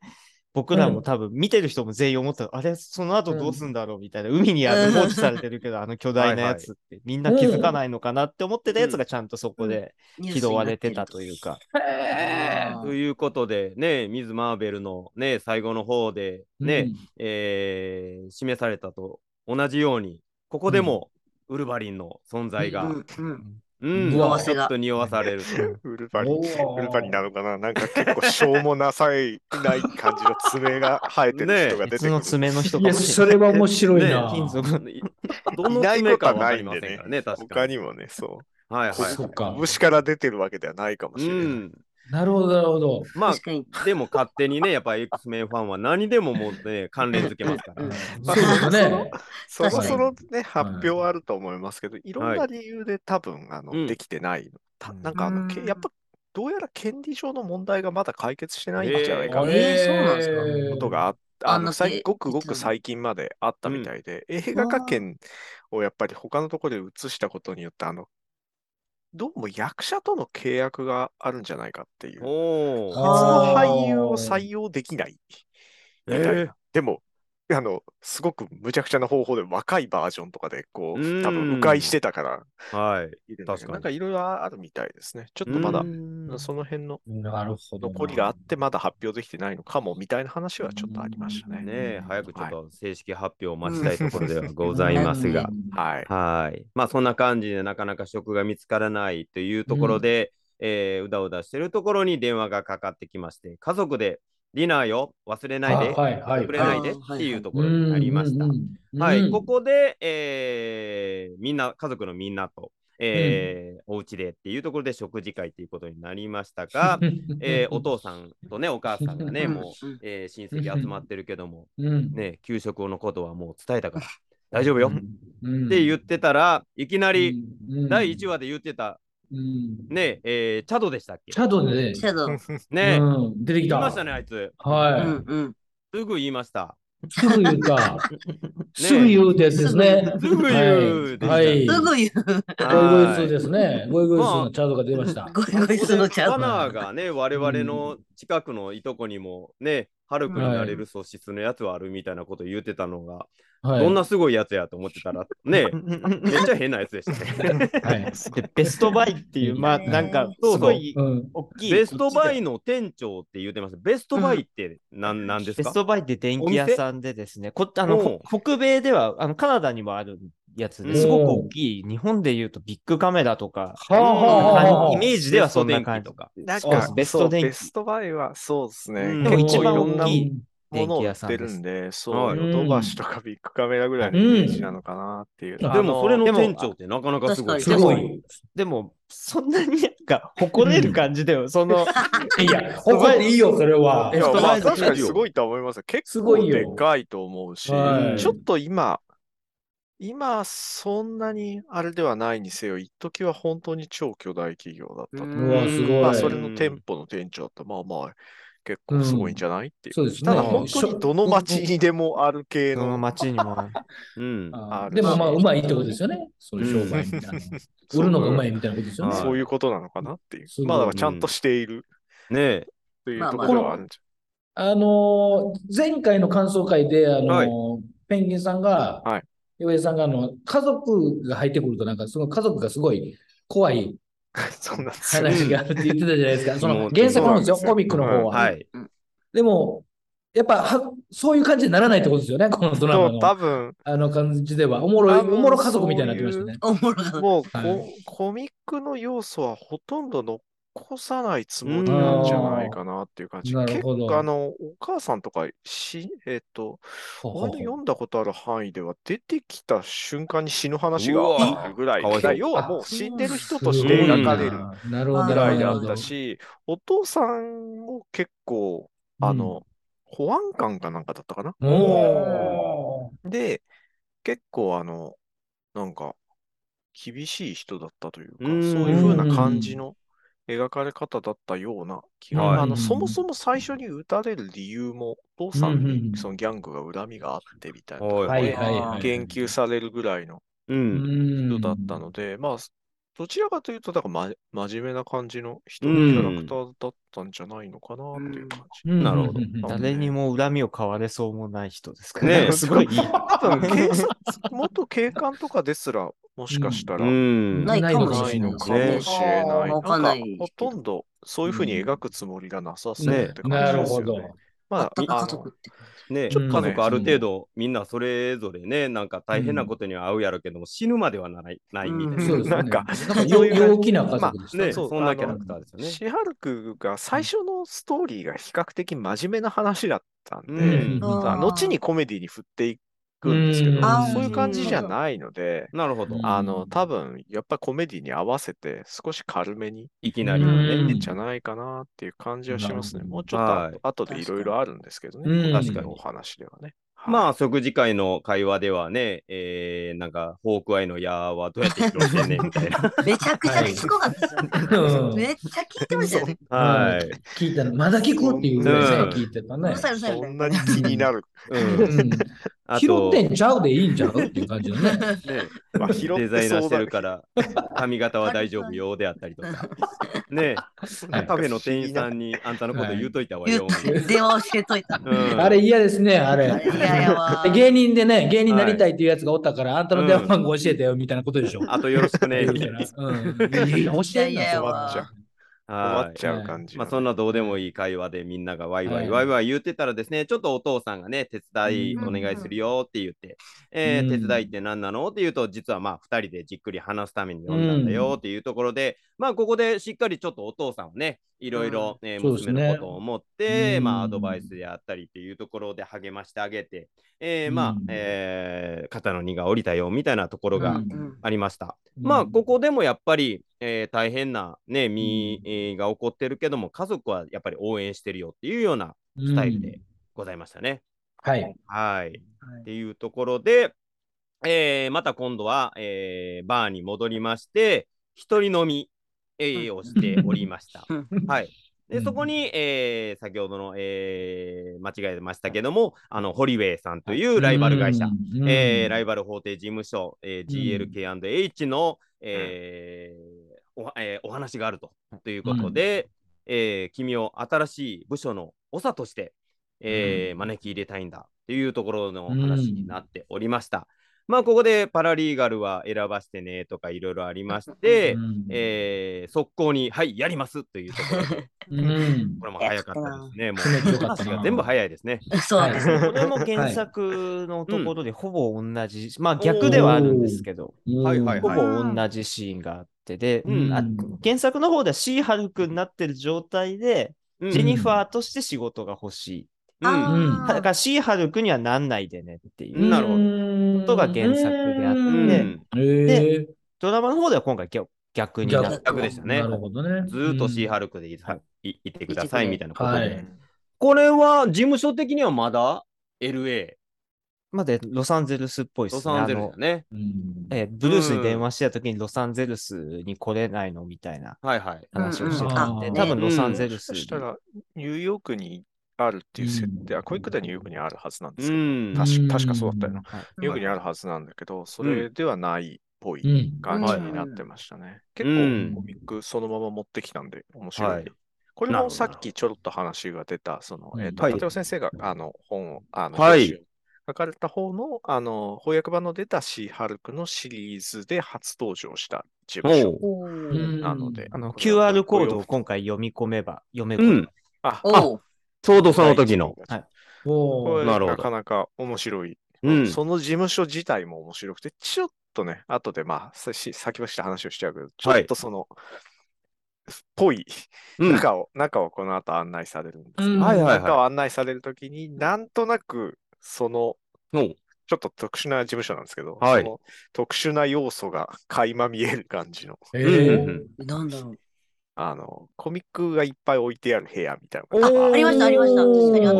僕らも多分見てる人も全員思った、あれ、その後どうすんだろう？みたいな、海にあうんの放置されてるけど、あの巨大なやつって、みんな気づかないのかなって思ってたやつがちゃんとそこで拾われてたというか。ということで、ね、ミズ・マーベルの、ね、最後の方で、ね、うん。えー示されたと同じように、ここでもウルヴァリンの存在が、うんうんうん匂わちょっと匂わされると。ウルバリウルバリンなのかな？なんか結構しょうもなさいない感じの爪が生えてる人が出て別くる。の爪の人いや、かもしそれれない。は面白いねな。金属の。どのいない爪ことはないんでねせんからね、確かに。他にもね、そう。はいはいそっか。拳から出てるわけではないかもしれない。うん。なるほど、なるほど。まあ。でも勝手にね、やっぱ X メンファンは何でももうね、関連づけますから。そうですね。そろそろね、発表あると思いますけど、いろんはない。理由で多分、あの、うん。できてない。たうん。なんかあの、やっぱ、どうやら権利上の問題がまだ解決してないんじゃないかな、えー。そうなんですか？ことがああのあんだけ最ごくごく最近まであったみたいで、映画化権をやっぱり他のところで移したことによって、あの、どうも役者との契約があるんじゃないかっていう。別の俳優を採用できないみたいな。えーでも、あの、すごく無茶苦茶な方法で若いバージョンとかで、こう多分、迂回してたからはい。いるんだけど、確かになんかいろいろあるみたいですね。ちょっとまだその辺のなるほどな。残りがあって、まだ発表できてないのかも、みたいな話はちょっとありましたね。ねえ、早くちょっと正式発表を待ちたいところではございますが。はい。はい。まあそんな感じでなかなか職が見つからないというところで、えーうだうだしてるところに電話がかかってきまして、家族でディナーよ、忘れないで、あはいはい。遅れないでっていうところになりました。うんうんうんはい、ここで、えーみんな、家族のみんなと、えーお家でっていうところで食事会っていうことになりましたが、えーお父さんとね、お母さんがね、うん。もう、えー親戚集まってるけども、うん。ね、給食のことはもう伝えたから、大丈夫よ、うん。って言ってたら、いきなり、うん。第1話で言ってた、うんね、えーチャドでしたっけ？チャドでね、シャドウ。ね、うん出てきた。言いましたね、あいつ。はい。うんうん。すぐ言いました。すぐ言うた。すぐ言うってやつですね。すぐ言うでしたはい。すぐ言う。ゴイゴイスーですね。ゴイゴイスーのチャドが出ました。ゴイゴイスのチャバドウ。ナーがね、我々の近くのいとこにもね、ハルクになれる素質のやつはあるみたいなこと言ってたのが、はい。どんなすごいやつやと思ってたら、ね、めっちゃ変なやつでしたね。はい。でベストバイっていう、まあなんか、そうすごいうん。大きい。ベストバイの店長って言ってます。ベストバイって何,、なんですか？ベストバイって電気屋さんでですね、こあの北米ではあのカナダにもあるやつうんですごく大きい、日本でいうとビッグカメラとか、はあはあはあはあイメージではそんな感じベスト電気とか。なんそうでかすベスト電気ベストバイはそうですね。うん結構一番いろんな大きいものを売電気屋ってさんでするんで、そはう、いヨドバシとかビッグカメラぐらいのイメージなのかなっていう。うんあでもそれのでも店長ってなかなかすごい。確かにすごい。でも、そんなになんか誇れる感じでは、その、いや、誇っていいよ、それは。いや、まあ確かにすごいと思いますよ。結構でかいと思うし、はいちょっと今、今、そんなにあれではないにせよ、一時は本当に超巨大企業だったと思う。すごい。まあ、それの店舗の店長だったら、まあまあ、結構すごいんじゃないっていう。そうですね。ただ、本当にどの町にでもある系そのの、街にもある。うん。あるあーでもまあ、うまいってことですよね。そういう商売みたいな。売るのがうまいみたいなことですよね。はいそういうことなのかなっていうす。ごいまあ、だからちゃんとしているねえ。というまあまあところではあるんじあのー前回の感想会で、あのーはいペンギンさんが、はい洋平さんがあの、家族が入ってくると、なんか、その家族がすごい怖い 話があるって言ってたじゃないですか。その原作のコミックの方は。はい。でも、やっぱは、そういう感じにならないってことですよね、このドラマの。多分、あの感じでは。おもろい、おもろ家族みたいになってましたね。おもろかった。もうこ、はいコミックの要素はほとんど残さないつもりなんじゃないかなっていう感じ。結ほど。構、あの、お母さんとかし、えっ、と、ほうほう。ほう俺の読んだことある範囲では、出てきた瞬間に死ぬ話があるぐらい、い要はもう死んでる人として描かれる。なるほど、ぐらいであっ。たし、お父さんも結構、あの、保安官かなんかだったかな？で、結構あの、なんか、厳しい人だったというか、うん。そういう風な感じの描かれ方だったような気が、はい。あの、そもそも最初に撃たれる理由も、お父さんにそのギャングが恨みがあってみたいな。言及されるぐらいの人だったので、まあ、どちらかというと、だから、ま、真面目な感じの人うん。のキャラクターだったんじゃないのかなっていう感じ。うん。なるほど。誰にも恨みを買われそうもない人ですから。ねすごい。いい。多分警察、元 警官とかですら、もしかしたら、うん。ないかもしれないないのかもしれない。ねわかんないんかほとんどそういうふうに描くつもりがなさそうって感じですよね。ど。まあ、あの家族って感ね、ちょっとね家族ある程度、みんなそれぞれね、なんか大変なことには合うやろうけども、死ぬまではならないないみたいな。そうですね。なんかなんかよ陽気な家族でしたね、ね。そんなキャラクターですよね。シハルクが最初のストーリーが比較的真面目な話だったんで、うんうんまあ後にコメディに振っていくんですけど、うんそういう感じじゃないので、なるほど。うんあの、多分、やっぱコメディに合わせて少し軽めにいきなりのうんね。じゃないかなっていう感じはしますね。うんもうちょっはいと後でいろいろあるんですけどね。うん確かにお話ではね。まあ、食事会の会話ではね、えー、なんか、ホークアイの矢はどうやって披露してんねんみたいな。じ。めちゃくちゃすごかったですよね。うん めっちゃ聞いてましたよね。はい。聞いたの、まだ聞くっていうぐらいねうん聞いてたねそ。んなに気になる。うん。うんあ拾とってんちゃうでいいんちゃうっていう感じのね。ね、まあ、拾ってデザイナーしてるかから、髪型は大丈夫よであったりとか。ねはいカフェの店員さんにあんたのこと言うといた方がよ。電話教えといた。うんあれ嫌ですね、あれ。芸人でね、芸人になりたいっていうやつがおったから、あんたの電話番号教えてよみたいなことでしょ。あとよろしくね、みたいな。うん。いや教えんな終わっちゃう。感じ。まあ、そんなどうでもいい会話でみんながワイワはいイワイワイ言ってたらですね、ちょっとお父さんがね、手伝いお願いするよって言って、えーうん手伝いって何なの？って言うと、実はまあ2人でじっくり話すために呼んだんだよっていうところで、まあここでしっかりちょっとお父さんをね、いろいろ、えーそうですね。娘のことを思って、うん。まあアドバイスであったりっていうところで励ましてあげて、えーまあ、うんえー肩の荷が下りたよみたいなところがうん。うんありました。うん。まあ、ここでもやっぱり、えー大変なね、身、えーが起こってるけども、家族はやっぱり応援してるよっていうようなスタイルでございましたね。はい。はい。っていうところで、えーまた今度は、えーバーに戻りまして、一人飲み、えーをしておりました。うん。はい。で、うん。そこに、えー先ほどの、えー間違えましたけども、あの、ホリウェイさんというライバル会社、うん。えーライバル法廷事務所、えーうん。GLK&H の、えーおえーお話があるとということで、えー君を新しい部署の長として、えーうん。招き入れたいんだというところの話になっておりました。まあ、ここでパラリーガルは選ばしてねとかいろいろありまして、うんえー速攻に、はい、やりますというところで、うん。これも早かったですね。もう。話が全部早いですね。そうですね。これも原作のところでほぼ同じ、まあ逆ではあるんですけど、はいはいほはい。ぼ同じシーンがあってで、うん。あ原作の方ではシーハルクになってる状態で、うん。ジェニファーとして仕事が欲しい。あうん。ー。だからシーハルクにはなんないでねっていう。なるほどどことが原作であって。うん。ええドラマの方では今回逆逆にな逆でしたね。なるほどね。ずーっとシーハルクでい,、いいてくださいみたいなことで。はい。これは事務所的にはまだ？LA、までロサンゼルスっぽいですね。ロサンゼルスね。ブルースに電話してた時にロサンゼルスに来れないのみたいなはいはい。話をしてうんたんで、うん多分ロサンゼルスに。そしたら、ニューヨークにあるっていう設定は、うんこういうことはニューヨークにあるはずなんですうけど、ん。確か確かそうだったよな。はい。ニューヨークにあるはずなんだけど、それではないっぽいうん。感じになってましたね。結うん。構コミックそのまま持ってきたんで面白い。はい。これもさっきちょろっと話が出た、その、うん。えっ、と、はい。立尾先生があの本を、あの、書かれた方の、あの、翻訳版の出たシーハルクのシリーズで初登場した事務所なので、QR コードをご今回読み込めば、読めば、うん。あ、ちょうどその時の。おー。これなるほど。なかなか面白い。うん。その事務所自体も面白くて、ちょっとね、後でまあ、さし先走って話をしちゃうけど、ちょっとその、ぽいうん。中を、中をこの後案内されるんです。けど、うん。はいはいはい。中を案内されるときに、なんとなく、その、おう。ちょっと特殊な事務所なんですけど、はい。その特殊な要素が垣間見える感じの、えうんえなんだろう。あの、コミックがいっぱい置いてある部屋みたいなのがあありましたありました確かにあった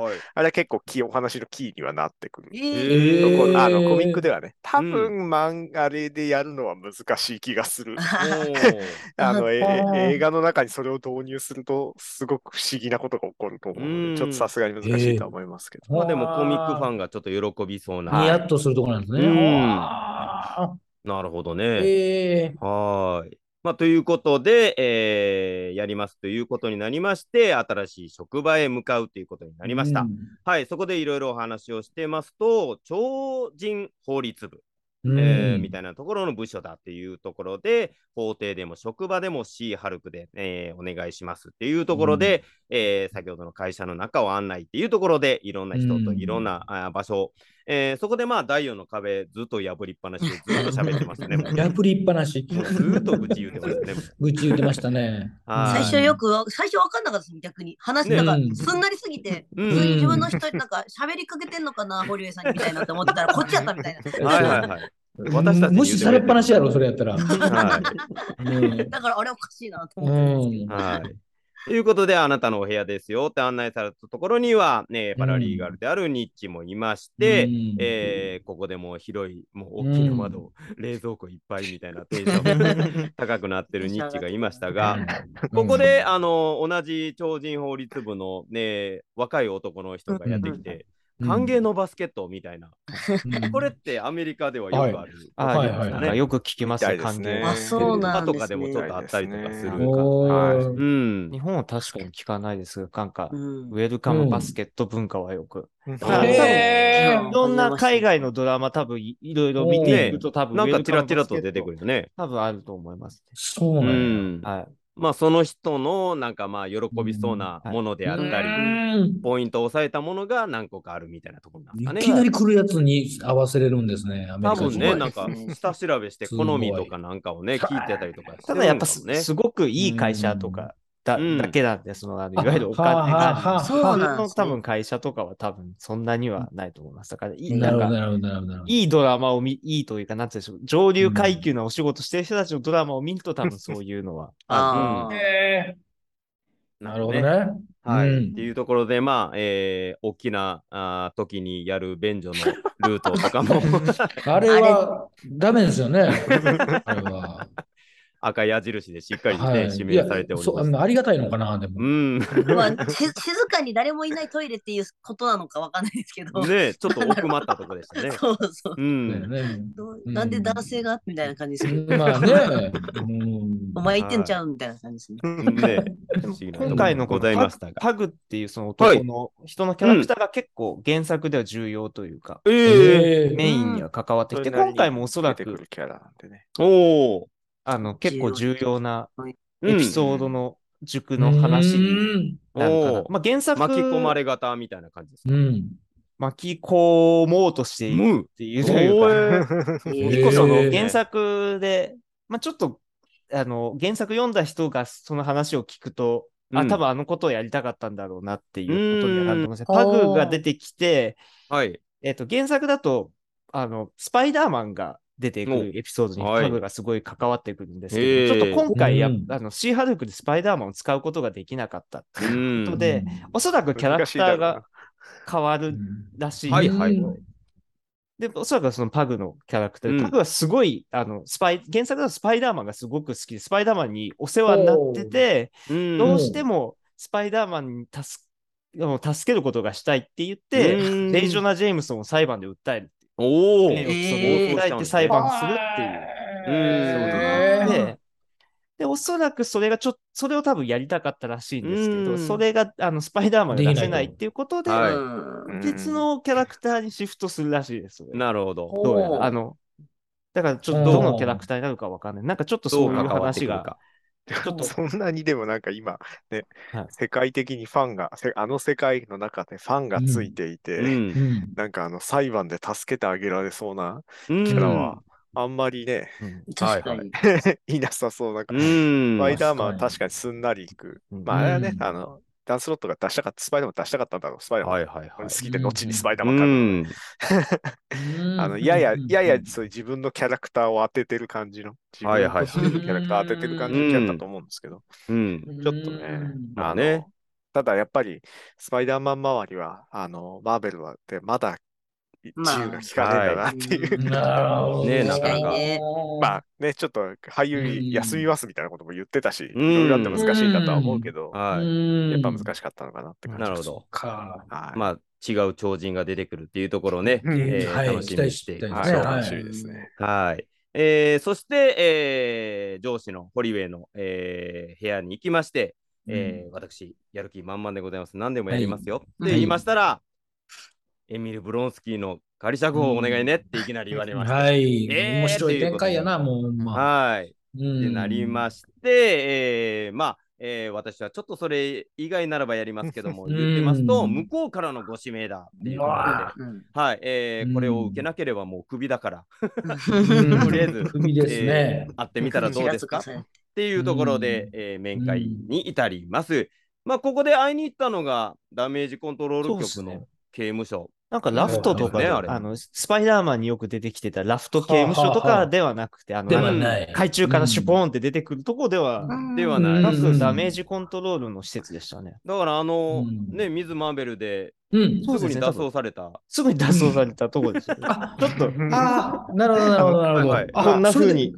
はいあれは結構キーお話のキーにはなってくる。ええーあのコミックではね、多うん分漫画でやるのは難しい気がする。あの映画の中にそれを導入すると、すごく不思議なことが起こると思うのうんで、ちょっとさすがに難しいとは思いますけど。まあでもコミックファンンがちょっと喜びそうな。ニヤッとするところなんですね。うんわなるほどね。ええはーい。まあ、ということで、えーやりますということになりまして、新しい職場へ向かうということになりました。うん。はい、そこでいろいろお話をしてますと、超人法律部、うん。えーみたいなところの部署だっていうところで、法廷でも職場でも C ハルクで、えーお願いしますっていうところで、えー先ほどの会社の中を案内っていうところで、いろんな人といろんな、あー場所、えーそこでまあ第4の壁ずっと破りっぱなしでずっと喋ってましたね。破りっぱなし。ずっと愚痴言ってましたね。愚痴言ってましたね。はい最初よくわ、最初わかんなかったです、逆に。話なんかねすんなりすぎて、自分の人になんか喋りかけてんのかな、堀江さんにみたいなって思ってたら、こっちやったみたいな。はいはいはい。無視されっぱなしやろ、それやったら。はい。うんだからあれおかしいなと思ってるんですけど。はい。ということで、あなたのお部屋ですよって案内されたところには、ね、パラリーガルであるニッチもいまして、うん。えーここでもう広い、もう大きな窓、冷蔵庫いっぱいみたいなテンション 高くなってるニッチがいましたが、ここで、あの、同じ超人法律部のね、若い男の人がやってきて、歓迎のバスケットみたいな。うんこれってアメリカではよくある。あはいはいりますなんかよく聞きますね、歓迎。あそうなんですねとかでもちょっとあったりとかするか。おーうん日。本は確かに聞かないですが、なんか、うんウェルカムバスケット文化はよく。うんいろんな海外のドラマ多分いいろいろ見ていくと多分なんかチラチラと出てくるよね。多分あると思いますうそうなんん。ね。はい。まあその人のなんかまあ喜びそうなものであったり、うんポイントを押さえたものが何個かあるみたいなところなんですかね。いきなり来るやつに合わせれるんですね、多分ね、なんか 下調べして好みとかなんかをね、聞いてたりとかしてるただやっぱ。すごくいい会社とかだ,、うん。だけなんで、そのあのいあわゆるお金。があそうの多分会社とかは多分そんなにはないと思います。だからいいなるほど、なんかなるほど、なるほどなるほど。いいドラマを見、いいというか、なんていうんでしょう、上流階級なお仕事してる人たちのドラマを見ると多分そういうのは あー。えー。なるほどね。はい、うん。っていうところで、まあ、えー大きなあー時にやる便所のルートとかも。あれは ダメですよね。あれは。赤矢印でしっかりね、はい。指名されております。そうありがたいのかな、でも。うん。ねまあ、し静かに誰もいないトイレっていうことなのかわかんないですけど。ちょっと奥まったとこでしたね。そうそう。うん。ねなんで男性がみたいな感じですけど。まあね。うんお前言ってんちゃうみたいな感じですね。ね不思議なところ今回のこごのざいましたが。パグっていうその男の人のキャラクターが結構原作では重要というか、メインには関わってきて、今回もおそらくくるキャラなんでね。おお。あの結構重要なうん。エピソードの軸の話にに。なるかまあ、原作巻き込まれ型みたいな感じですか？うん。巻き込もうとしているむ。っていうというか、その原作で、まあ、ちょっとあの原作読んだ人がその話を聞くと、あ、うん。多分あのことをやりたかったんだろうなっていうことにはなると思いますパグが出てきて、はい。えっ、と、原作だと、あの、スパイダーマンが出てくお。るエピソードにはい。パグがすごい関わってくるんですけど、ちょっと今回や、うんあの、シーハルクでスパイダーマンを使うことができなかったってういうことん。で、おそらくキャラクターがう変わるうんらしい。はいはいうんで、おそらくそのパグのキャラクター、うん。パグはすごい、あの、スパイ、原作だとスパイダーマンがすごく好きで、スパイダーマンにお世話になってて、うん。どうしてもスパイダーマンに助助けることがしたいって言って、うん。レイジョナ・ジェームソンを裁判で訴える。おお。えーを訴えて裁判するっていう。へーで、で、おそらくそれがちょっと、それを多分やりたかったらしいんですけど、うんそれがあのスパイダーマンが出せないっていうことで、別のキャラクターにシフトするらしいです。なるほど。どうやあの、だからちょっとどのキャラクターになるかわかんない。なんかちょっとどそうういう話が。ちょっとそんなにでもなんか今、ねはい世界的にファンが、せあの世界の中でファンがついていて、うん。うんなんかあの裁判で助けてあげられそうなキキャラは、あんまりね、うん確かに。いなさそう。なんか、うん。スパイダーマンは確かにすんなりいく。うんまあ、あれはねう、んあの、ダンスロットが出したかった、スパイダーマン出したかったんだろう。スパイダーマンはいはいはい好。きで、後にスパイダーうマン買う。ん。あの、やや、ややうんそういう自分のキャラクターを当ててる感じの、自はいはい分のキャラクター当ててる感じのキャラだと思うんですけど、うん。ちょっとね、あまあねの、ただやっぱり、スパイダーマン周りは、あの、マーベルはでまだまあ自由が利かねえんだなっていう。なるほど。ねなかなかねまあね、ちょっと俳優うん休みますみたいなことも言ってたし、いうんろいろあって難しいんだとは思うけど、はい。やっぱ難ししかったのかなって感じなるほど。はい。まあ、違う超人が出てくるっていうところをね、うんえーはい楽しみにしてい楽しみですね。はい。えーそして、えー上司のホリウェイの、えー部屋に行きまして、えー私、やる気満々でございます。何でもやりますよ。はいって言いましたら、エミル・ブロンスキーの仮釈放お願いねっていきなり言われました。はい。えー面白い展開やな、もうま。はい。うん。ってなりまして、えーまあ、えー私はちょっとそれ以外ならばやりますけども、うん。言ってますと、向こうからのご指名だっていうことで、はい、えーうん。これを受けなければもうクビだから、うん。とりあえず首ですね。えー会ってみたらどうですか？っていうところで、えー面会に至ります。まあ、ここで会いに行ったのが、ダメージコントロール局の刑務所。なんかラフトとかで、ねあれあの、スパイダーマンによく出てきてたラフト刑務所とかではなくて、あの。海中からシュポーンって出てくるとこでは、うんではないダメージコントロールの施設でしたね。だから、あの、うんね、ミズ・マーベルでうん。すぐに脱走された。すぐに脱走されたとこですよね。ちょっと、ああ、なるほど、なるほど、なるほど。こんな風に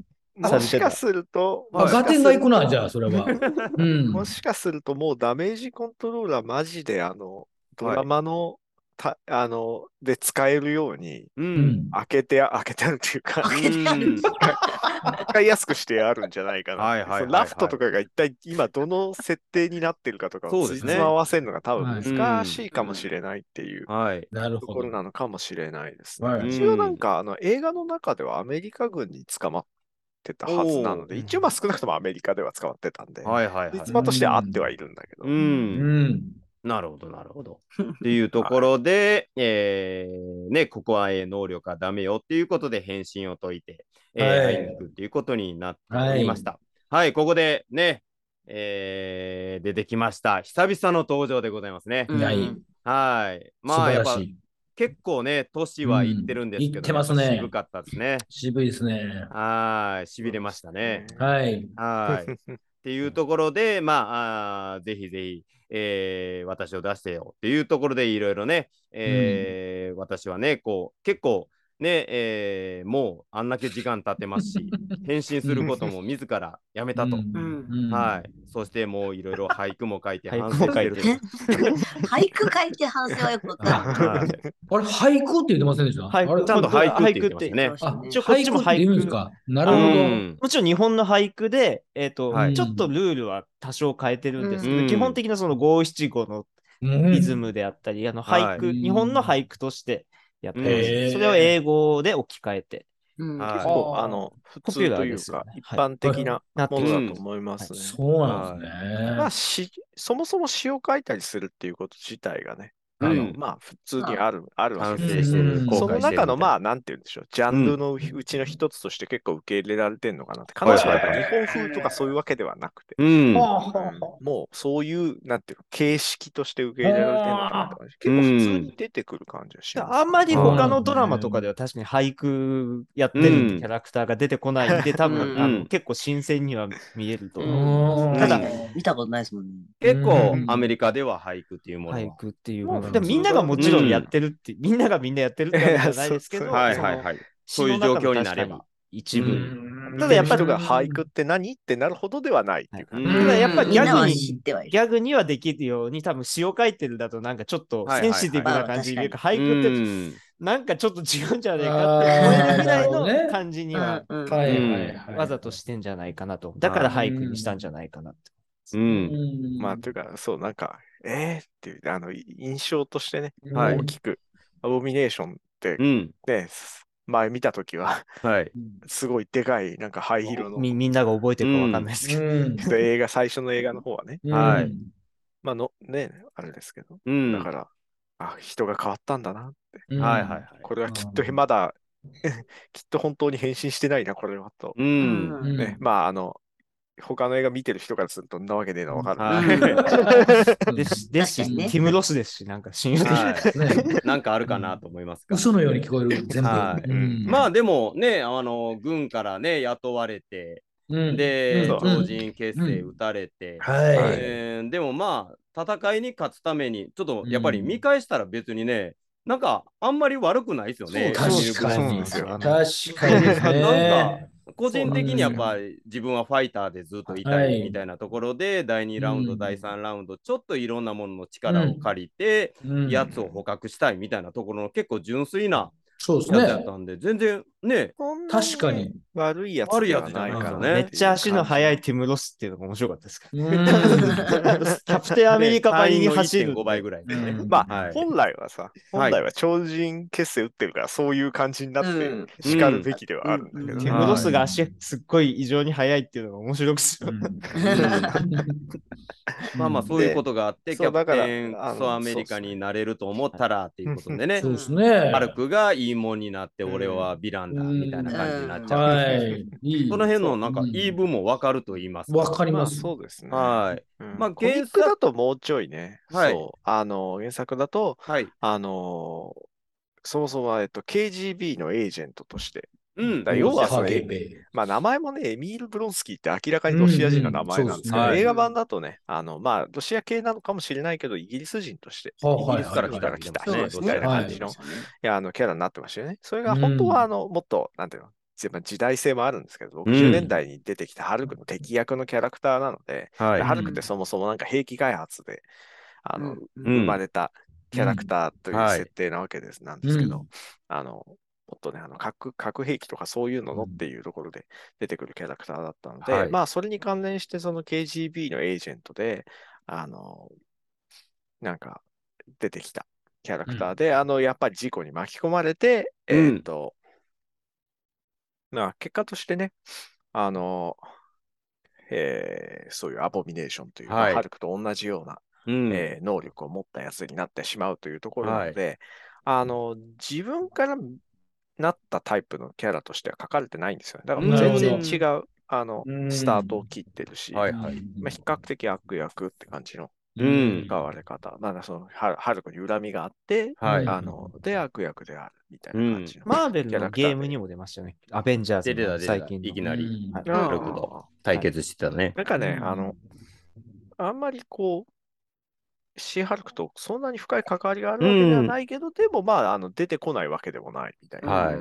さも。しかすると、あ、ガテンが行くな、じゃあ、それは。うん。もしかするともうダメージコントローラーマジであの、ドラマの、たあの、で使えるように、う。うんん。開けて、開けてあるっていうか、開けてあるうん 使いやすくしてあるんじゃないかな。はいはいはいはいそのラフトとかが一体今どの設定になってるかとかをつそうですねじつま合わせるのが多分はい難しいかもしれないっていうはい。なるほどところ。なのかもしれないですね。はい一応なんかあの映画の中ではアメリカ軍に捕まってたはずなので、一応まあ少なくともアメリカでは捕まってたんで、はいはいはい実。話としてはあってはいるんだけど、う。うんん。なるほど、なるほど。っていうところで、えーね、ここはえー能力はダメよっていうことで返信を解いて、えーはい会いに行くっていうことになっておりました。はい、ここでね、えー出てきました。久々の登場でございますね。うんはいはい。ま素あ、やっぱ。結構ね、年はいってるんですけど、うんいってますね渋かったですね。渋いですね。はい、しびれましたね。はい。はい。っていうところで、まあ、あーぜひぜひ、えー私を出してよっていうところでいろいろね、えー私はね、こう、結構ね、えーもうあんだけ時間経ってますし、返信することも自らやめたと。はい。そしてもういろいろ俳句も書いて俳反句も書いて省してると。俳句書いて反省はよくわかんない。はい。あれ、俳句って言ってませんでした？俳句あれちゃんと俳句？って言ってましたね。あ、一応こっちも俳句。ですか？なるほど。うん。もちろん日本の俳句で、えっ、と、はい。ちょっとルールは多少変えてるんですけど、うん。基本的なその五七五のうん。リズムであったり、あの俳句、はい。日本の俳句としてやってます。へー。それを英語で置き換えて。うん。はい。結構あの普通というかね。一般的な。ものだと思いますね。そうなんですね。まあし、そもそも詩を書いたりするっていうこと自体がね、あのうん。まあ普通にある、あ。るわ反けでうん。その中のまあ、あ、なんて言うんでしょう、ジャンルのうちの一つとして結構受け入れられてるのかなって、必ずしもやっぱ日本風とかそういうわけではなくて、うん。もうそういう、なんていうの、形式として受け入れられてるのかなとか、結構普通に出てくる感じはします。あんまり他のドラマとかでは確かに俳句やってるキャラクターが出てこないんで、多分、うん。あうんの結構新鮮には見えると思う。うん。ただ見たことないですもんね。結構うん。アメリカでは俳句っていうものは。俳句っていうもうのが。でもみんながもちろんやってるって、みんながみんなやってるってわけじゃないですけど、はいはいはい。そういう状況になれば。一部。うんただやっぱり俳句って何ってなるほどではないっていうか、うんただやっぱギャグに。ギャグにはできるように、多分詩を書いてるだとなんかちょっとセンシティブな感じで言うか、ま俳句ってうんなんかちょっと違うんじゃないかってあー思えるぐらいの感じには。わざとしてんじゃないかなと。だから俳句にしたんじゃないかなって。うん。うんまあ、というか、そう、なんか、えーっていう、あの、印象としてね、はい大きく、アボミネーションってうん。ね、前見たときは、はい。すごいでかい、なんか灰色の、みみんなが覚えてるかわかんないですけど。うんで映画、最初の映画の方はね、はいまあの、ね、あれですけど、うん。だから、あ、人が変わったんだなって。うんはいはいはい。これはきっとまだ、きっと本当に変身してないな、これはと。うん。うんね、まあ、あの、他の映画見てる人からすると、どんなわけねえのわかる。はい。ですですし、ティム・ロスですし、なんか親友的はい。ねなんかあるかなと思いますが。嘘のように聞こえる、全部。まあでもね、あの、軍からね、雇われて、うん。で、うん。超人結成打たれて、でもまあ、戦いに勝つために、ちょっとやっぱり見返したら別にね、なんかあんまり悪くないですよね。確かに。ンですよ。確かに。なんか個人的にやっぱり自分はファイターでずっといたはい。いみたいなところで、第2ラウンド、うん第3ラウンド、ちょっといろんなものの力を借りて、うん。やつを捕獲したいみたいなところの結構純粋なそうですね。やつやったんで、全然ね、確かに。悪いやつじゃないですよねめっちゃ足の速いティム・ロスっていうのが面白かったですか？うら。ん キャプテンアメリカばりに走る。5倍ぐらいでね。うんまあ、はい本来はさ、本来は超人血清打ってるから、そういう感じになってうん叱るべきではあるんだけど、うんティム・ロスが足すっごい異常に速いっていうのが面白くする。まあまあ、そういうことがあって、キャプそうだからテンソアメリカになれると思ったらっていうことでねそう、ですね。ハルクがいいもんになって、うん俺はヴィランだみたいな感じになっちゃう。はい。その辺のなんかうん言い分も分かると言いますか？わかります。そうですね。はい。うんまあコミックだともうちょいね、はいそう、あの、原作だと、はい。あのそもそもは、えっと、KGB のエージェントとして、うん。だ要はそれまあ名前もね、エミール・ブロンスキーって明らかにロシア人の名前なんですけど、うんうんね映画版だとね、あの、まあ、ロシア系なのかもしれないけど、イギリス人として、はいイギリスから来た来たそう人みたいな感じの、い。や、あの、キャラになってましたよね。それが本当は、あの、もっと、なんていうの、まあ時代性もあるんですけど、うん。60年代に出てきたハルクの敵役のキャラクターなので、はい。ハルクってそもそもなんか兵器開発で、あの、うん。うん。生まれたキャラクターというはい。設定なわけです、なんですけど、うん。あの、もっとね、あの核核兵器とかそういうののっていうところで出てくるキャラクターだったので、はい。まあ、それに関連して、その KGB のエージェントで、あの、なんか出てきたキャラクターで、あの、やっぱり事故に巻き込まれて、うん。えっ、と、まあ、結果としてね、あの、えーそういうアボミネーションという、まあはい。ハルクと同じようなうん。えー能力を持ったやつになってしまうというところなので、あの、自分からなったタイプのキャラとしては書かれてないんですよね。だから全然違う、あのう、んスタートを切ってるし、はいはい。まあ、比較的悪役って感じのうん使われ方。なんだその、ハハルクに恨みがあって、はい。うんあの、で、悪役であるみたいな感じの。マーベルのゲームにも出ましたね。アベンジャーズの。最近の。いきなりハルクと対決してたね。なんかね、うんあの、あんまりこう、シーハルクとそんなに深い関わりがあるわけではないけど、でもまあ、あの出てこないわけでもない。みたいな。はい。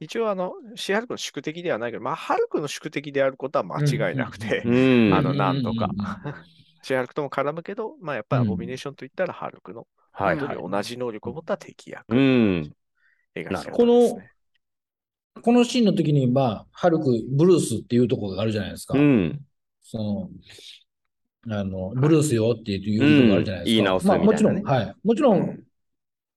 一応、あの、シーハルクの宿敵ではないけど、まあ、ハルクの宿敵であることは間違いなくて、うん。あのなんとか。うん。シーハルクとも絡むけど、まあ、やっぱりアうん。ボミネーションといったらハルクの、はい。同じ能力を持った敵役、ね。このこのシーンの時に、まあ、ハルク、ブルースっていうところがあるじゃないですか。うん。その、あの、ブルースよっていうところがあるじゃないですか。うん言い直すまあ、もちろん、みはい。もちろ、うんん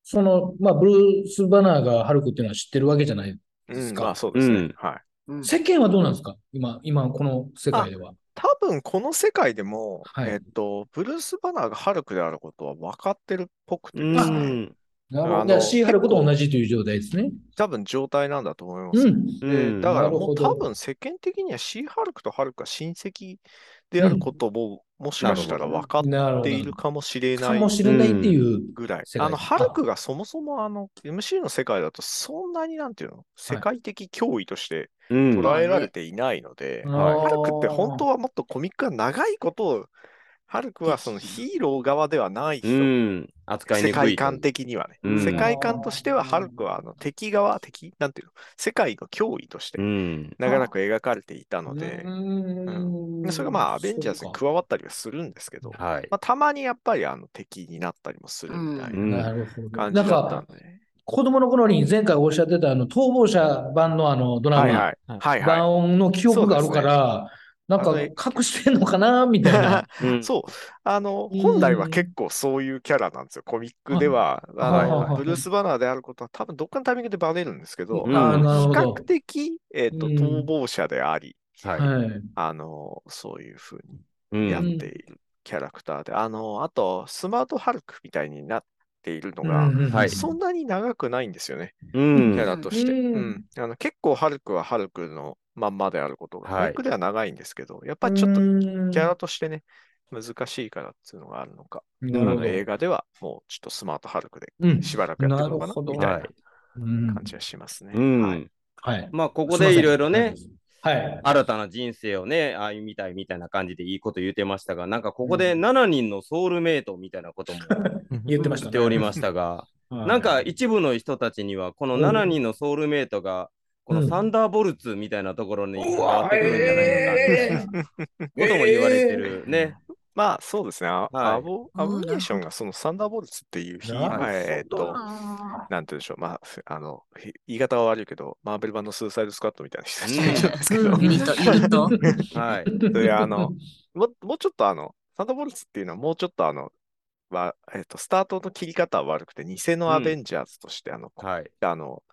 その、まあ、ブルース・バナーがハルクっていうのは知ってるわけじゃない。うん、ですかまあそうですね。うんはい。うん世間はどうなんですか？今、今、この世界では。多分この世界でも、はいえっと、ブルース・バナーがハルクであることは分かってるっぽくてうですね、ん。なるほど。シーハルクと同じという状態ですね。多分状態なんだと思います。うん。うんでだからもう多分世間的にはシーハルクとハルクが親戚であることも、もしかしたら分かって。いるかもしれかないもしれないっていう。ぐらい。世界あの、ハルクがそもそもあの、MC の世界だとそんなになんていうの、世界的脅威としてうん。捉えられていないので、はいハルクって本当はもっとコミックが長いことを、ハルクはそのヒーロー側ではない人、うん。扱いにくいと。世界観的にはね、うん世界観としてはハルクはあの敵側、敵なんていうの、世界の脅威としてうん。長らく描かれていたので、うんでそれがまあアベンジャーズに加わったりはするんですけど、はい。まあ、たまにやっぱりあの敵になったりもするみたいうんななるほど。感じだったんか、で。子供の頃に前回おっしゃってた、あの、逃亡者版のあの、ドラマ、はいはい。はいはい。版音の記憶があるから、なんか隠してんのかなみたいな。うんそう。あの、うん本来は結構そういうキャラなんですよ。コミックでは。ブルース・バナーであることは多分どっかのタイミングでバレるんですけど、比較。的、えっと、うん逃亡者であり、はい。はい。あの、そういうふううんにやっているキャラクターで、あの、あと、スマートハルクみたいになっているのが、はいそんなに長くないんですよね、うんキャラとして。うんうんあの結構、ハルクはハルクのまんまであることが、はいクでは長いんですけど、やっぱりちょっとうんキャラとしてね、難しいからっていうのがあるのか、なるほど。映画ではもうちょっとスマートハルクでうんしばらくやってるのかなみたいな感じはしますね。うん。はいはい。まあ、ここでいろいろね、はい。新たな人生をね、歩みたいみたいな感じでいいこと言ってましたが、なんかここで7人のソウルメイトみたいなことも 言ってましたね。言っておりましたが、はい。なんか一部の人たちには、この7人のソウルメイトが、このサンダーボルツみたいなところに変わってくるんじゃないのかことも言われてるね。まあそうですね。あはいアボアボミネーションがそのサンダーボルツっていう日、えーっと、あなんて言うんでしょう。まあ、あの、ひ言い方は悪いけど、マーベル版のスーサイドスクワットみたいな人たちですけど、うんーユニット、ユニット。はい。で、あの、ももうちょっとあの、サンダーボルツっていうのはもうちょっとあの、はえっと、スタートの切り方は悪くて、偽のアベンジャーズとして、あの、はい。あの、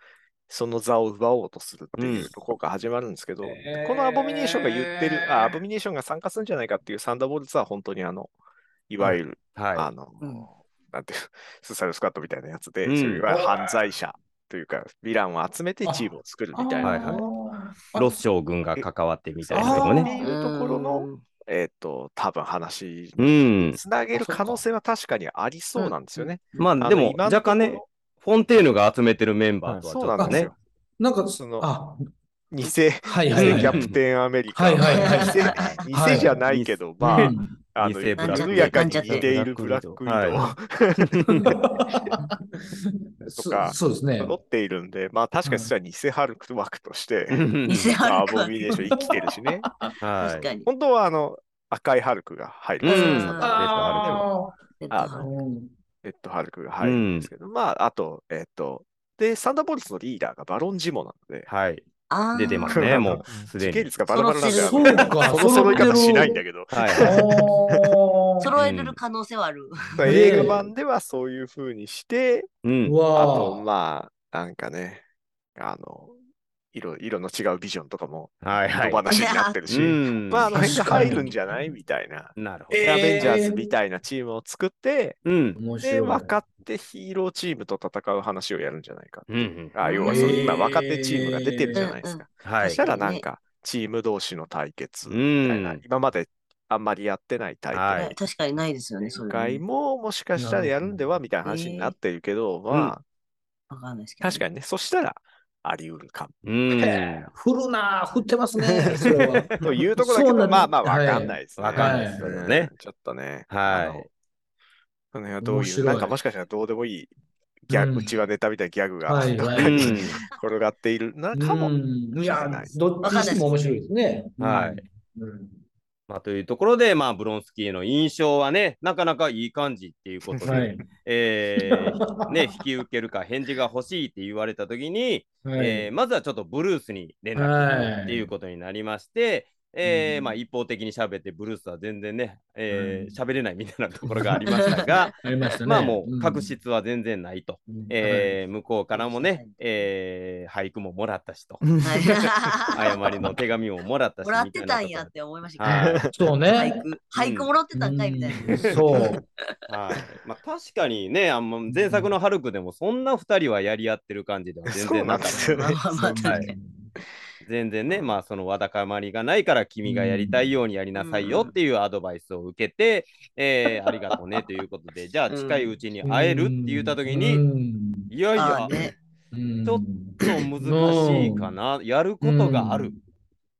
その座を奪おうとするっていううん。ところから始まるんですけど、このアボミネーションが言ってる、あ、アボミネーションが参加するんじゃないかっていうサンダーボルツは本当にあの、いわゆる、あはの、うん。なんていう、スーサイドスクワットみたいなやつで、うん。そういういわゆる犯罪者というか、ヴィランを集めてチームを作るみたいな、はいはいあい。ロス将軍が関わってみたいなとこってね。いうところの、えっ、と、多分話うにん。つなげる可能性は確かにありそうなんですよね。まあでも若干ねフォンテーヌが集めてるメンバーとはちょっとねそうなんですよ。。なんか、そのあ、偽。偽キャプテンアメリカ。はいはいはい偽じゃないけど、まあ、うんあの、緩やかに似ているブラックウィド とかそそうですね。揃っているんで、まあ確かにそれは偽ハルク枠として、偽ハアルクボミネーション生きてるしね。本当はあの、赤いハルクが入るんですよ。うんサンダーボルツあえっとあーうんレッドハルクが入るんですけど、まあ、あと、えっと、で、サンダーボルツのリーダーがバロンジモなので、はい。あー。出てますね、もうすでに。時系率がバラバラなんで、そうか、その揃い方しないんだけど、はい。ど 揃えれる可能性はある。映画版ではそういう風にして、うん。あと、ーまあ、なんかね、あの、色色の違うビジョンとかもはいはい。になってるし、うんまあ、あの辺が入るんじゃないみたいな。なるほど。えーアベンジャーズみたいなチームを作って、うん。で、面白い。分かってヒーローチームと戦う話をやるんじゃないか。うんうん。あ要はそう、えー今若手チームが出てるじゃないですか。はいそし。たらなんか、チーム同士の対決うみたいな、ん。今まであんまりやってないタイプのはい確かにないですよね、それ。展開ももしかしたらやるんではみたいな話になってるけど、まわかんないですけあ、ど。確かにね、そしたらあり得るかうん。へー振るなー振ってますね。それ。というところだけど、まあまあはいわかんないですね。わかんないですよねうんちょっとね。はいあのこの辺はどういう、なんかもしかしたらどうでもいいギャグ、うちはネタみたいなギャグが、転がっているなかも。うんいやない、どっちにしても面白いですね。はいうん。まあ、というところで、まあ、ブロンスキーの印象はね、なかなかいい感じっていうことで、はい。えー ね、引き受けるか返事が欲しいって言われたときに、はいえーまずはちょっとブルースに連絡はいっていうことになりまして、えーうんまあ、一方的に喋って、ブルースは全然ね、えーうん。喋れないみたいなところがありましたが、ありましたね。まあもう確うん。執は全然ないと。うん。えー向こうからもね、えー俳句ももらったしと、は い誤りの手紙ももらったし、もらってたんやって思いましたそうね。俳句、俳句もらってたんかいみたいな。うん。そう。はい。まあ、確かにね、あんま前作のハルクでもそんな2人はやり合ってる感じでは全然なかった。ね。まあまあまあ、確かに。全然ね、まあそのわだかまりがないから君がやりたいようにやりなさいよっていうアドバイスを受けて、えー ありがとうねということで、じゃあ近いうちに会えるって言った時に、うん。いやいや、ね。うん。ちょっと難しいかな、やることがある、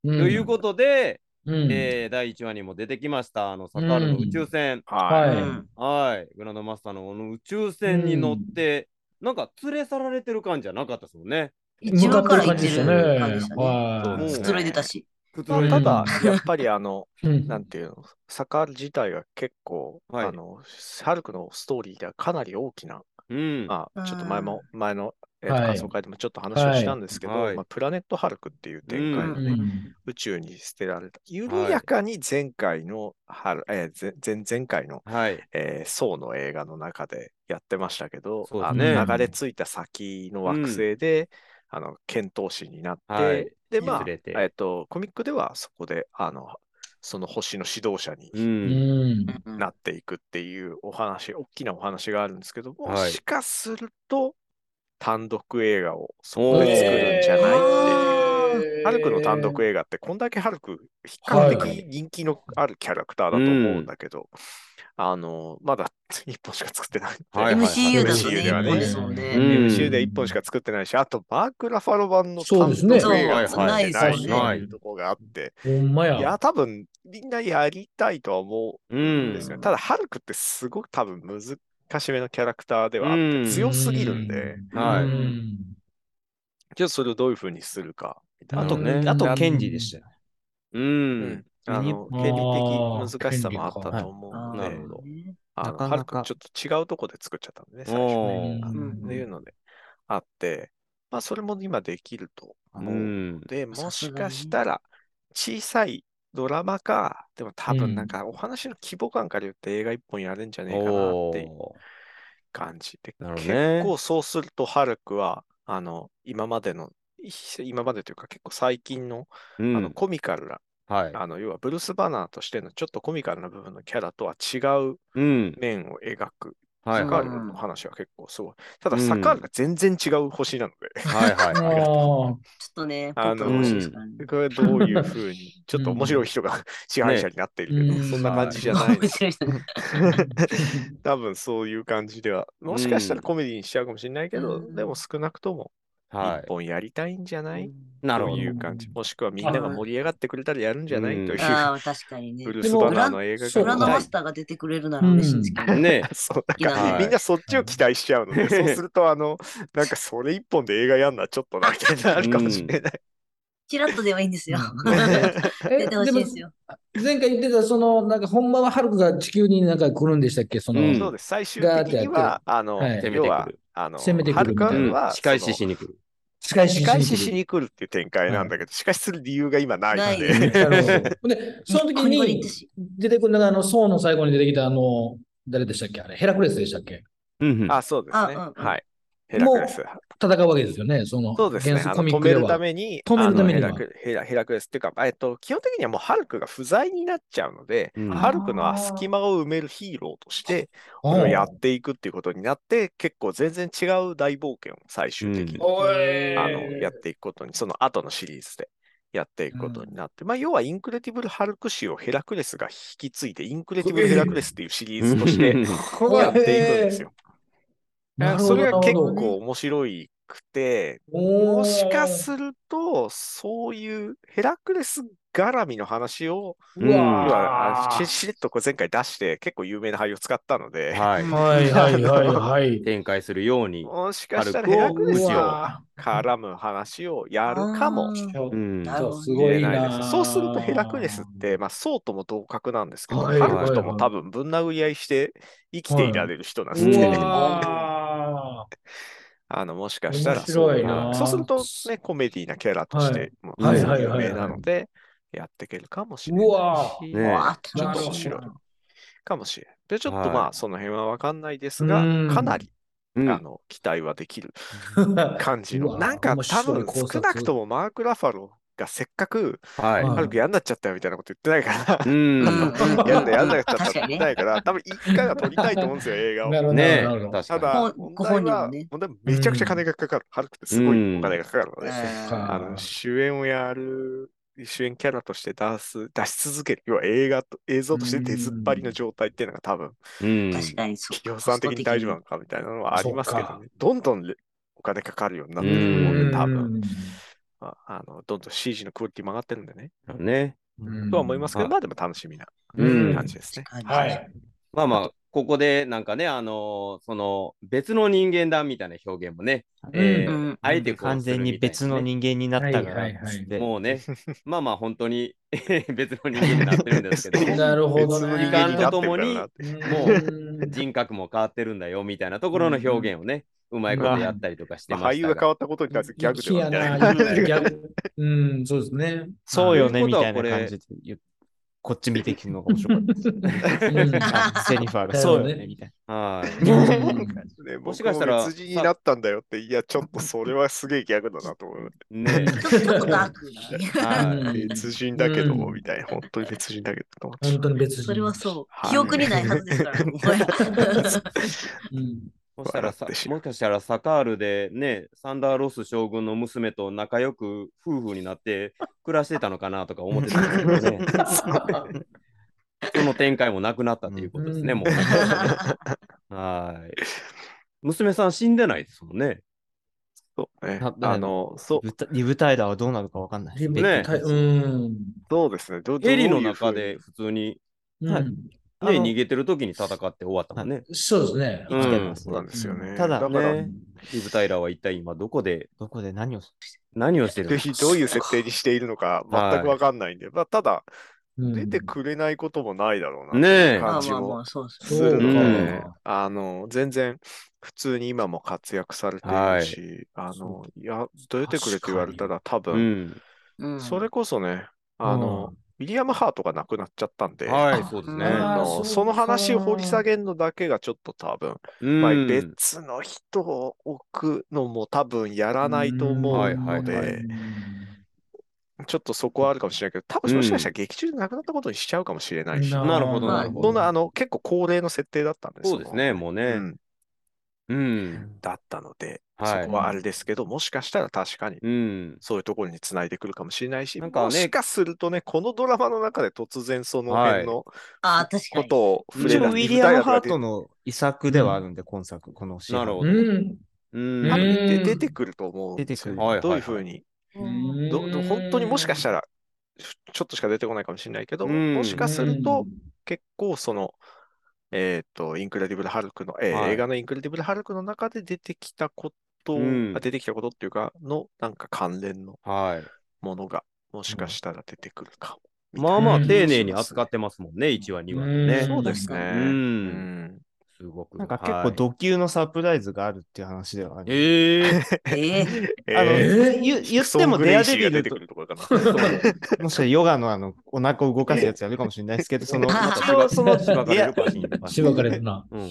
うん。ということで、うん。えー第1話にも出てきました、あのサカールの宇宙船、はい。はいうん。はい、グランドマスターのこの宇宙船に乗って、なんか連れ去られてる感じじゃなかったですもんね。一向かってる感じでしたる感じでねし。たね。はい。くつろいでたし。くつろいでまあただ、やっぱりあの、うんなんていうの、サカール自体が結構、はいあの、ハルクのストーリーではかなり大きな、うん。まあ、ちょっと前も、前の、えー感想会でもちょっと話をしたんですけど、はいまあ、プラネットハルクっていう展開のね、うん宇宙に捨てられた。緩やかに前回の春、えー前前前回の、はい。えー、ソーの映画の中でやってましたけど、あそうですねの流れ着いた先の惑星で、あの剣闘士になって、はい。で、まあえっと、コミックではそこで、あの、その星の指導者にう。うん。んうん。なっていくっていうお話、大きなお話があるんですけども、はい。しかすると、単独映画をそこで作るんじゃないっていう。えー。ハルクの単独映画って、こんだけハルク、比較的人気のあるキャラクターだと思うんだけど、あの、まだ 1本しか作ってない。はいはいはい MCU だと MCU ね、ではね一本ですもんね。うん MCU で1本しか作ってないし、あと、マーク・ラファロ版の単そうですね独映画がそうないないですねっていうところがあって、ほんまや。いや、多分、みんなやりたいとは思ううんですよね。ただ、ハルクってすごく多分難しめのキャラクターではあって、うん強すぎるんで、はいうんじゃあそれをどういうふうにするか、みたいな。あと、うんあと、ケンジでしたよ。うん。あの、権利的難しさもあったと思うので、なるほど。ねあの、なかなか。ハルクちょっと違うとこで作っちゃったんでね、最初ね。っていうのであって、まあ、それも今できるとう思う。のん。で、もしかしたら、小さいドラマか、でも多うん。分なんかお話の規模感から言って映画一本やるんじゃねえかなっていうお感じ。で、ね。結構そうすると、ハルクは、あの、今までの、い今までというか結構最近の。あのコミカルな、はい。あの、要はブルース・バナーとしてのちょっとコミカルな部分のキャラとは違ううん。面を描く。はいはい。サカールの話は結構すごい。ただ、うん。サカールが全然違う星なので、はいはい。ちょっとね、ポあの。これどういうふうに、ちょっと面白い人が支配者になっているけど、ねそんな感じじゃない 多分そういう感じでは、もしかしたらうんコメディにしちゃうかもしれないけど、うん。でも少なくともは一本やりたいんじゃない、い。なるとほど。いう感じ。もしくはみんなが盛り上がってくれたらやるんじゃない、うんという、ああ、確かにねブ。ルース・バナーの映画ランドマス。ターが出てくれるなら嬉しいんですけど。ね そう、なんいやか、はいみんなそっちを期待しちゃうので、そうすると、あの、なんかそれ一本で映画やんのはちょっとな、みたいになるかもしれない。チラッとではいいんですよ。え出てほしいですよ。前回言ってた、その、なんか、ほんまはハルクが地球になんか来るんでしたっけ？その、うんそうです。最終的には、あの、はい攻めてくる要は、あの、攻めてくるみたいなは、仕返ししに来る。仕返し仕返しに来るっていう展開なんだけど、仕返しする理由が今ないので。で、その時に出てくるのが、あの、宋の最後に出てきた、あの、誰でしたっけあれ、ヘラクレスでしたっけ？うんうん。あ、そうですね。はい。ヘラクレス。戦うわけですよね、その、そうですね。止めるコミックでは。ために、止めるためにヘラクヘラクレスっていうか、えっと、基本的にはもうハルクが不在になっちゃうので、うん。ハルクの隙間を埋めるヒーローとして、これをやっていくっていうことになって、結構全然違う大冒険を最終的に、おい。あのやっていくことに、その後のシリーズで。やっていくことになって、まあ、要はインクレディブル・ハルク誌をヘラクレスが引き継いで、インクレディブル・ヘラクレスっていうシリーズとしてやっていくんですよ。それが結構面白いくて、もしかすると、そういうヘラクレス絡みの話を、う要わししれっとこう前回出して、結構有名な俳優を使ったので、はい。はいはいはいはい。展開するように。もしかしたらヘラクレスを絡む話をやるかも。うん。すごいな。そうするとヘラクレスって、まあ、ソウとも同格なんですけど、はいハルクとも多分ぶん殴り合いして生きていられる人なんですうね。わあの、もしかしたらそう。な。そうするとね、コメディなキャラとして、もうはいはいはい。有名なので、やっていけるかもしれないし、ねうわーちょっと面白いかもしれない。で、ちょっとはい。まあ、その辺はわかんないですがうん、かなり、うん。あの、期待はできる。ー感じの。なんか面白多分少なくともマーク・ラファロがせっかく、はい。はいハルクやんなっちゃったよみたいなこと言ってないから、うん。う んやんなやんなっちゃったって言ってないから、多分一回は撮りたいと思うんですよ、映画を。なるほどねなるほど。ただ、ほ問ご本題は、人もね。問題はめちゃくちゃ金がかかる。ハルクってすごいお金がかかるので、か。あの主演をやる、主演キャラとして出す、出し続ける、要は映画と、映像として出ずっぱりの状態っていうのが多分、うん。確かにそう。企業さん的に大丈夫なのかみたいなのはありますけどね。どんどんお金かかるようになってると思うんで、多分、うんああの、どんどん CG のクオリティも上がってるんでね。ね。うんとは思いますけど、はいまあでも楽しみなうん感じですね。はい。まあまあ、ここでなんかね、あのーその別の人間だみたいな表現もね、えーうんあえてこう完全に別の人間になったからはいはい。もうね、まあまあ本当に 別の人間になってるんですけど、なるほどね。間になってるからなって。もう人格も変わってるんだよみたいなところの表現をね、うまいことやったりとかしてまあ、ましたが。俳優が変わったことに対するギャグではみたいやな。うん、そうですね。そうよね、みたいな感じで言う。こっち見てきるのが面白かったです。うん あジェニファーが、そうよね、みたいはい。ね、もしかしたら僕も別人になったんだよって、いや、ちょっとそれはすげえギャグだなと思う。ね。別人だけど、うんみたいな、本当に別人だけど本当に別に。それはそうは。い記憶にないはずですから。そしたらさもしかしたらサカールでね、サンダーロス将軍の娘と仲良く夫婦になって暮らしてたのかなとか思ってたんですけどね。その展開もなくなったということですね、うんもう。はい。娘さん死んでないですもんね。そうねな。あの、そうな。リブタリブタイラーはどうなるかわかんない。リブねタイうん。そうですね。どヘリの中で普通に、はいうんね、逃げてる時に戦って終わったもんね。そうですね。うん生きてますそうなんですよね。ただだから、ねリブ・タイラーは一体今どこでどこで何を何をしてるの？か。ぜひどういう設定にしているのか 全くわかんないんで、まあ、ただ、うん出てくれないこともないだろうな。ねえまあ感じもまあまあ、そうです。るので、うんあの、全然普通に今も活躍されているし、あの、いや、出てくれって言われたら多う分、ん。うんそれこそね、あの、ウィリアム・ハートが亡くなっちゃったんで、はい、そうですね。あのその話を掘り下げるのだけがちょっと多分、うんまあ、別の人を置くのも多分やらないと思うはいはいのはで、ちょっとそこはあるかもしれないけど、多分もしかしたら劇中で亡くなったことにしちゃうかもしれないし、うん。なるほど、はいなるほど。そんなあの結構高齢の設定だったんですそうですね、もうね。うん、うん。だったので、はい。そこはあれですけど、もしかしたら確かにうん。そういうところにつないでくるかもしれないし、なんかねもしかするとね、このドラマの中で突然その辺のああ、確かに。ことを触一れた応ウィリアム・ハートのの遺作ではあるんで、今作、このシーンなるほど。うん。ううん。ん。うん出てくると思うんですよ。出てくる。はいはいどういうふうに、うん。どど本当にもしかしたら、ちょっとしか出てこないかもしれないけど、うん。もしかすると、結構その、えっ、と、インクレディブル・ハルクの、えーはい映画のインクレディブル・ハルクの中で出てきたこと、うんあ出てきたことっていうか、のなんか関連のはい。ものが、もしかしたら出てくるかも。まあまあ、うん丁寧に扱ってますもんね、1話、2話でうんね。そうですね。ううんん。すごく。なんか結構はいド級のサプライズがあるっていう話ではある。ええ。ええ あのえー言言ってもデアデビルとクソングレイシーが出てく、るとかな。もしかしたらヨガのあのお腹を動かすやつやるかもしれないですけど、そのあ一応そのしばかれな。うん。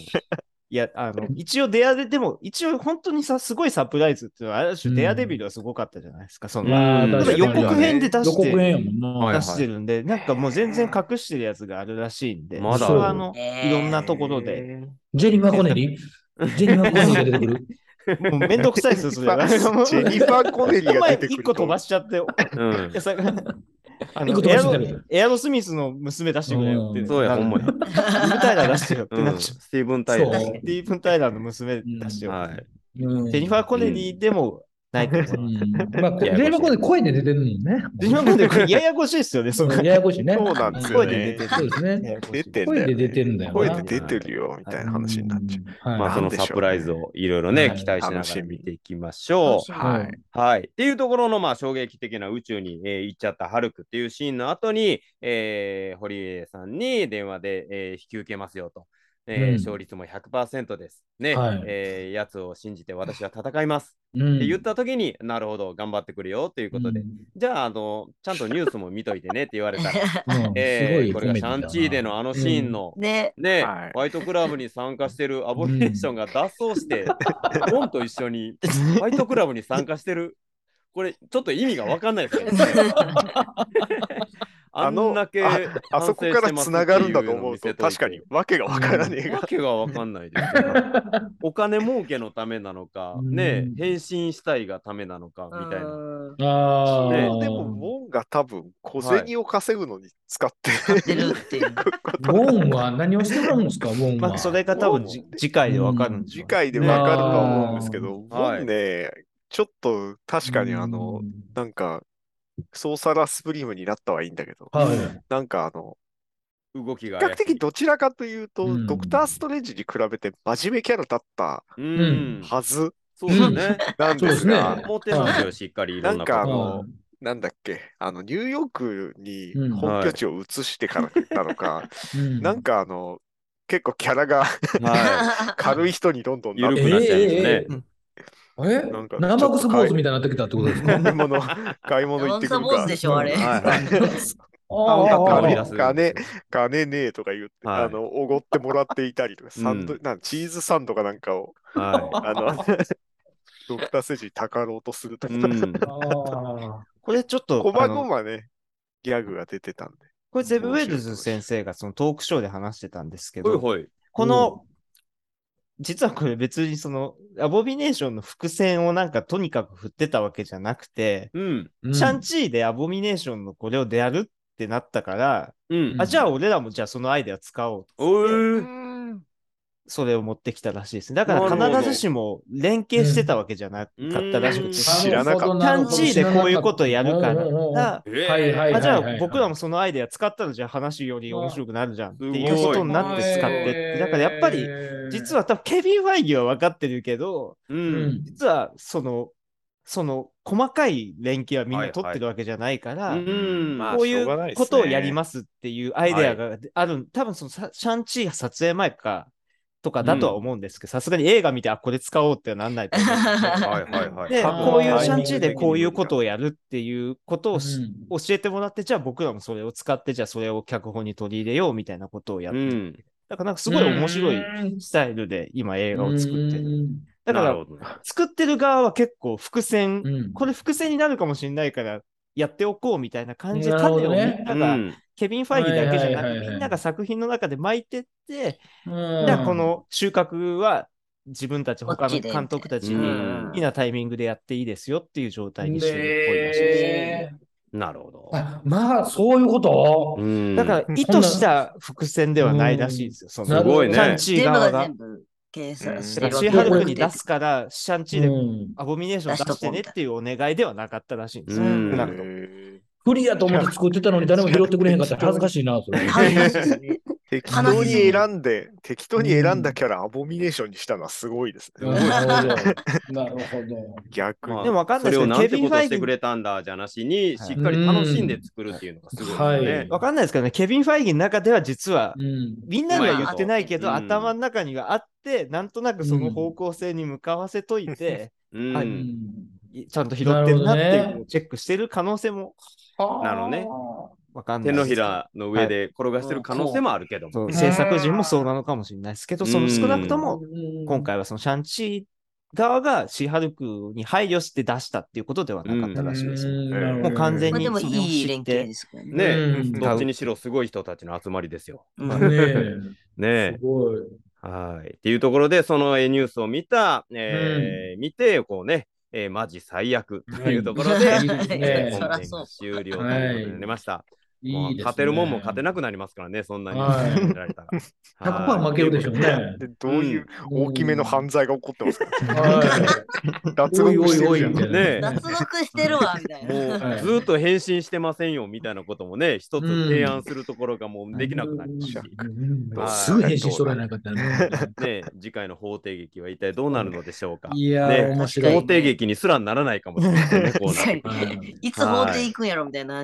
いや、あの、一応デアで、でも、一応本当にさ、すごいサプライズっていうのは、ある種うん。デアデビルはすごかったじゃないですか。その、まあ、予告編で出予して告編やもんな。はい出してるんで、なんかもう全然隠してるやつがあるらしいんで、まだそれはあの、えー。いろんなところで、ジェニファー・コネリー？ジェニファー・コネリ出てくる。もうめんどくさいですよ、それは。ジェニファー・コネリーが前出てくる一個飛ばしちゃって、うん あのエアロエアロスミスの娘出してくれよって。うんそうや、ほんまや。スティーブン・タイラー出してよってう。なんっちゃう。スティーブン・タイラー。スティーブン・タイラーの娘出してよ。はい。うんジェニファー・コネリーでもないけど、うん まあ、こややこしいジェニファー・コー声で出てるもんね。ジェニファー・コーこれややこしいですよね、そややこしいね。そうなんですよね声で出てる。そうですね。出てんだよ、ね。声で出てるんだよな声で出てるよ、みたいな話になっちゃう。うん。まあ、はいそのサプライズをいろいろね、はい期待しながら見ていきましょう。はい。はい。っていうところの、まあ、衝撃的な宇宙に、えー行っちゃったハルクっていうシーンの後に、えー、堀江さんに電話で、えー引き受けますよと。えーうん勝率も100%です。ね、はいえーやつを信じて私は戦います。うんって言った時に、なるほど、頑張ってくるよということで、じゃあ、あの、ちゃんとニュースも見といてねって言われたら、うんうんえすごいーこれがシャンチーでのあのシーンの、ね。ね、はいファイトクラブに参加してるアボミネーションが脱走して、ボンと一緒にファイトクラブに参加してる。これ、ちょっと意味が分かんないですね。あんだけああそこからつながるんだと思うと、確かに。わけがわからねえが。わけが分かんないですよ。お金儲けのためなのか、うん。ね、変身したいがためなのか、みたいな。うん。ああ、ね。でも、ウォンが多分小銭を稼ぐのに使って使ってるっていう。ウォンは何をしてるんですか、ウォンは。まあ、それが多分じ次回でわかる次回でわかるとは思うんですけど、ウはい。ォンね、ちょっと確かにあのう、ん。なんか、ソーサラースプリームになったはいいんだけど、はい。なんかあの、動き比較が怪しい。的どちらかというと、うん。ドクター・ストレンジに比べて真面目キャラだったうん。はず。そうですね。なんですが、です持ってますよ、しっかりなんかあのはい。なんだっけ、あの、ニューヨークにうん。本拠地を移してからなのか、うん。なんかあの、結構キャラがは 軽い人にどんどんなって緩くなっちゃいますね。えええなんか生臭坊主みたいになってきたってことですか？買い物、買い物行ってくるか。生臭坊主で。しょ、あれ。金、金ねえとか言って、はい。あの、おごってもらっていたりとか、サンド、うんなんチーズサンドかなんかを、はあの、ドクター・セジにたかろうとするとか、これちょっと、こまごまね、ギャグが出てたんで。これゼブ・ウェルズ先生がそのトークショーで話してたんですけど。この、実はこれ別にその、アボミネーションの伏線をなんかとにかく振ってたわけじゃなくて、うん。うんシャンチーでアボミネーションのこれをやるってなったから、うん。あ、じゃあ俺らもじゃあそのアイデア使おう。おうーんそれを持ってきたらしいですね。だから必ずしも連携してたわけじゃなかったらしくうん。て、知らなかったシャンチーでこういうことやるからじゃあはいはい僕らもそのアイデア使ったらじゃあ話より面白くなるじゃんっていうことになって使ってって。だからやっぱり、実は多分ケビン・ファイギーは分かってるけど、う。うんん、実はそのその細かい連携はみんな取ってるわけじゃないから、こういうことをやりますっていうアイデアがある、多分そのさシャンチー撮影前かとかだとは思うんですけど、さすがに映画見て、あ、これ使おうってなんないと思う。んですよはいはいはい。で、多分こういうシャンチーでこういうことをやるっていうことをしうん。教えてもらって、じゃあ僕らもそれを使って、じゃあそれを脚本に取り入れようみたいなことをやってる、うん。だからなんかすごい面白いスタイルで今映画を作ってる。だから作ってる側は結構伏線、うん。これ伏線になるかもしれないからやっておこうみたいな感じで種をなが、うんケビン・ファイギーだけじゃなくて、はいはいはいはい。みんなが作品の中で巻いてって、うん。じゃあこの収穫は自分たち、他の監督たちにうん。好きなタイミングでやっていいですよっていう状態にしてるっぽいらしいです。ねなるほど。あまあ、そういうこと？うん。だから意図した伏線ではないらしいですよ。そのすごいね。シャンチー側が。が全部計算してだからるシーハルクにで出すから、シャンチーでうん。アボミネーション出してねっていうお願いではなかったらしいんですよ。不利やと思って作ってたのに誰も拾ってくれへんかったら恥ずかしいな、それ。適当に選んで、適当に選んだキャラ、アボミネーションにしたのはすごいですね。なるほど。逆に。まあでもわかんないですけどそれをなんてケビンファイギーことしてくれたんだじゃなしに、しっかり楽しんで作るっていうのがすごいですはねい。わかんないですけどね、ケビン・ファイギーの中では実は、うん。みんなには言ってないけど、うん頭の中にはあって、なんとなくその方向性に向かわせといて、ちゃんと拾ってるなっていうのをチェックしてる可能性もなるほどね。わかんない手の。ひらの上で転がしてる可能性もあるけども。そう制作陣もそうなのかもしれないですけど、その少なくとも、うん今回はそのシャンチー側がシーハルクに配慮して出したっていうことではなかったらしいですよ。うんもう完全まあでもにそれをいい連知って携ですからね。ねうんどっちにしろすごい人たちの集まりですよ。うんねえ。ねすごい。はい。っていうところで、そのえーニュースを見た、えー見て、こうね、えーマジ最悪というところで、はいいいですね本編が終了ということになりました。もういいですね。勝てるもんも勝てなくなりますからね、そんなにはいやられたら。100%負けるでしょうね。でどういう大きめの犯罪が起こってますか、はい。脱獄してるね脱獄してるわ、みたいもうな。はいずーっと返信してませんよみたいなこともね、一つ提案するところがもうできなくなりますし、うんはいすぐ返信しとらなかった ね。ね、次回の法廷劇は一体どうなるのでしょうか。いやねー、面白い。法廷劇にすらならないかもしれないね、いつ法廷行くんやろみたいな。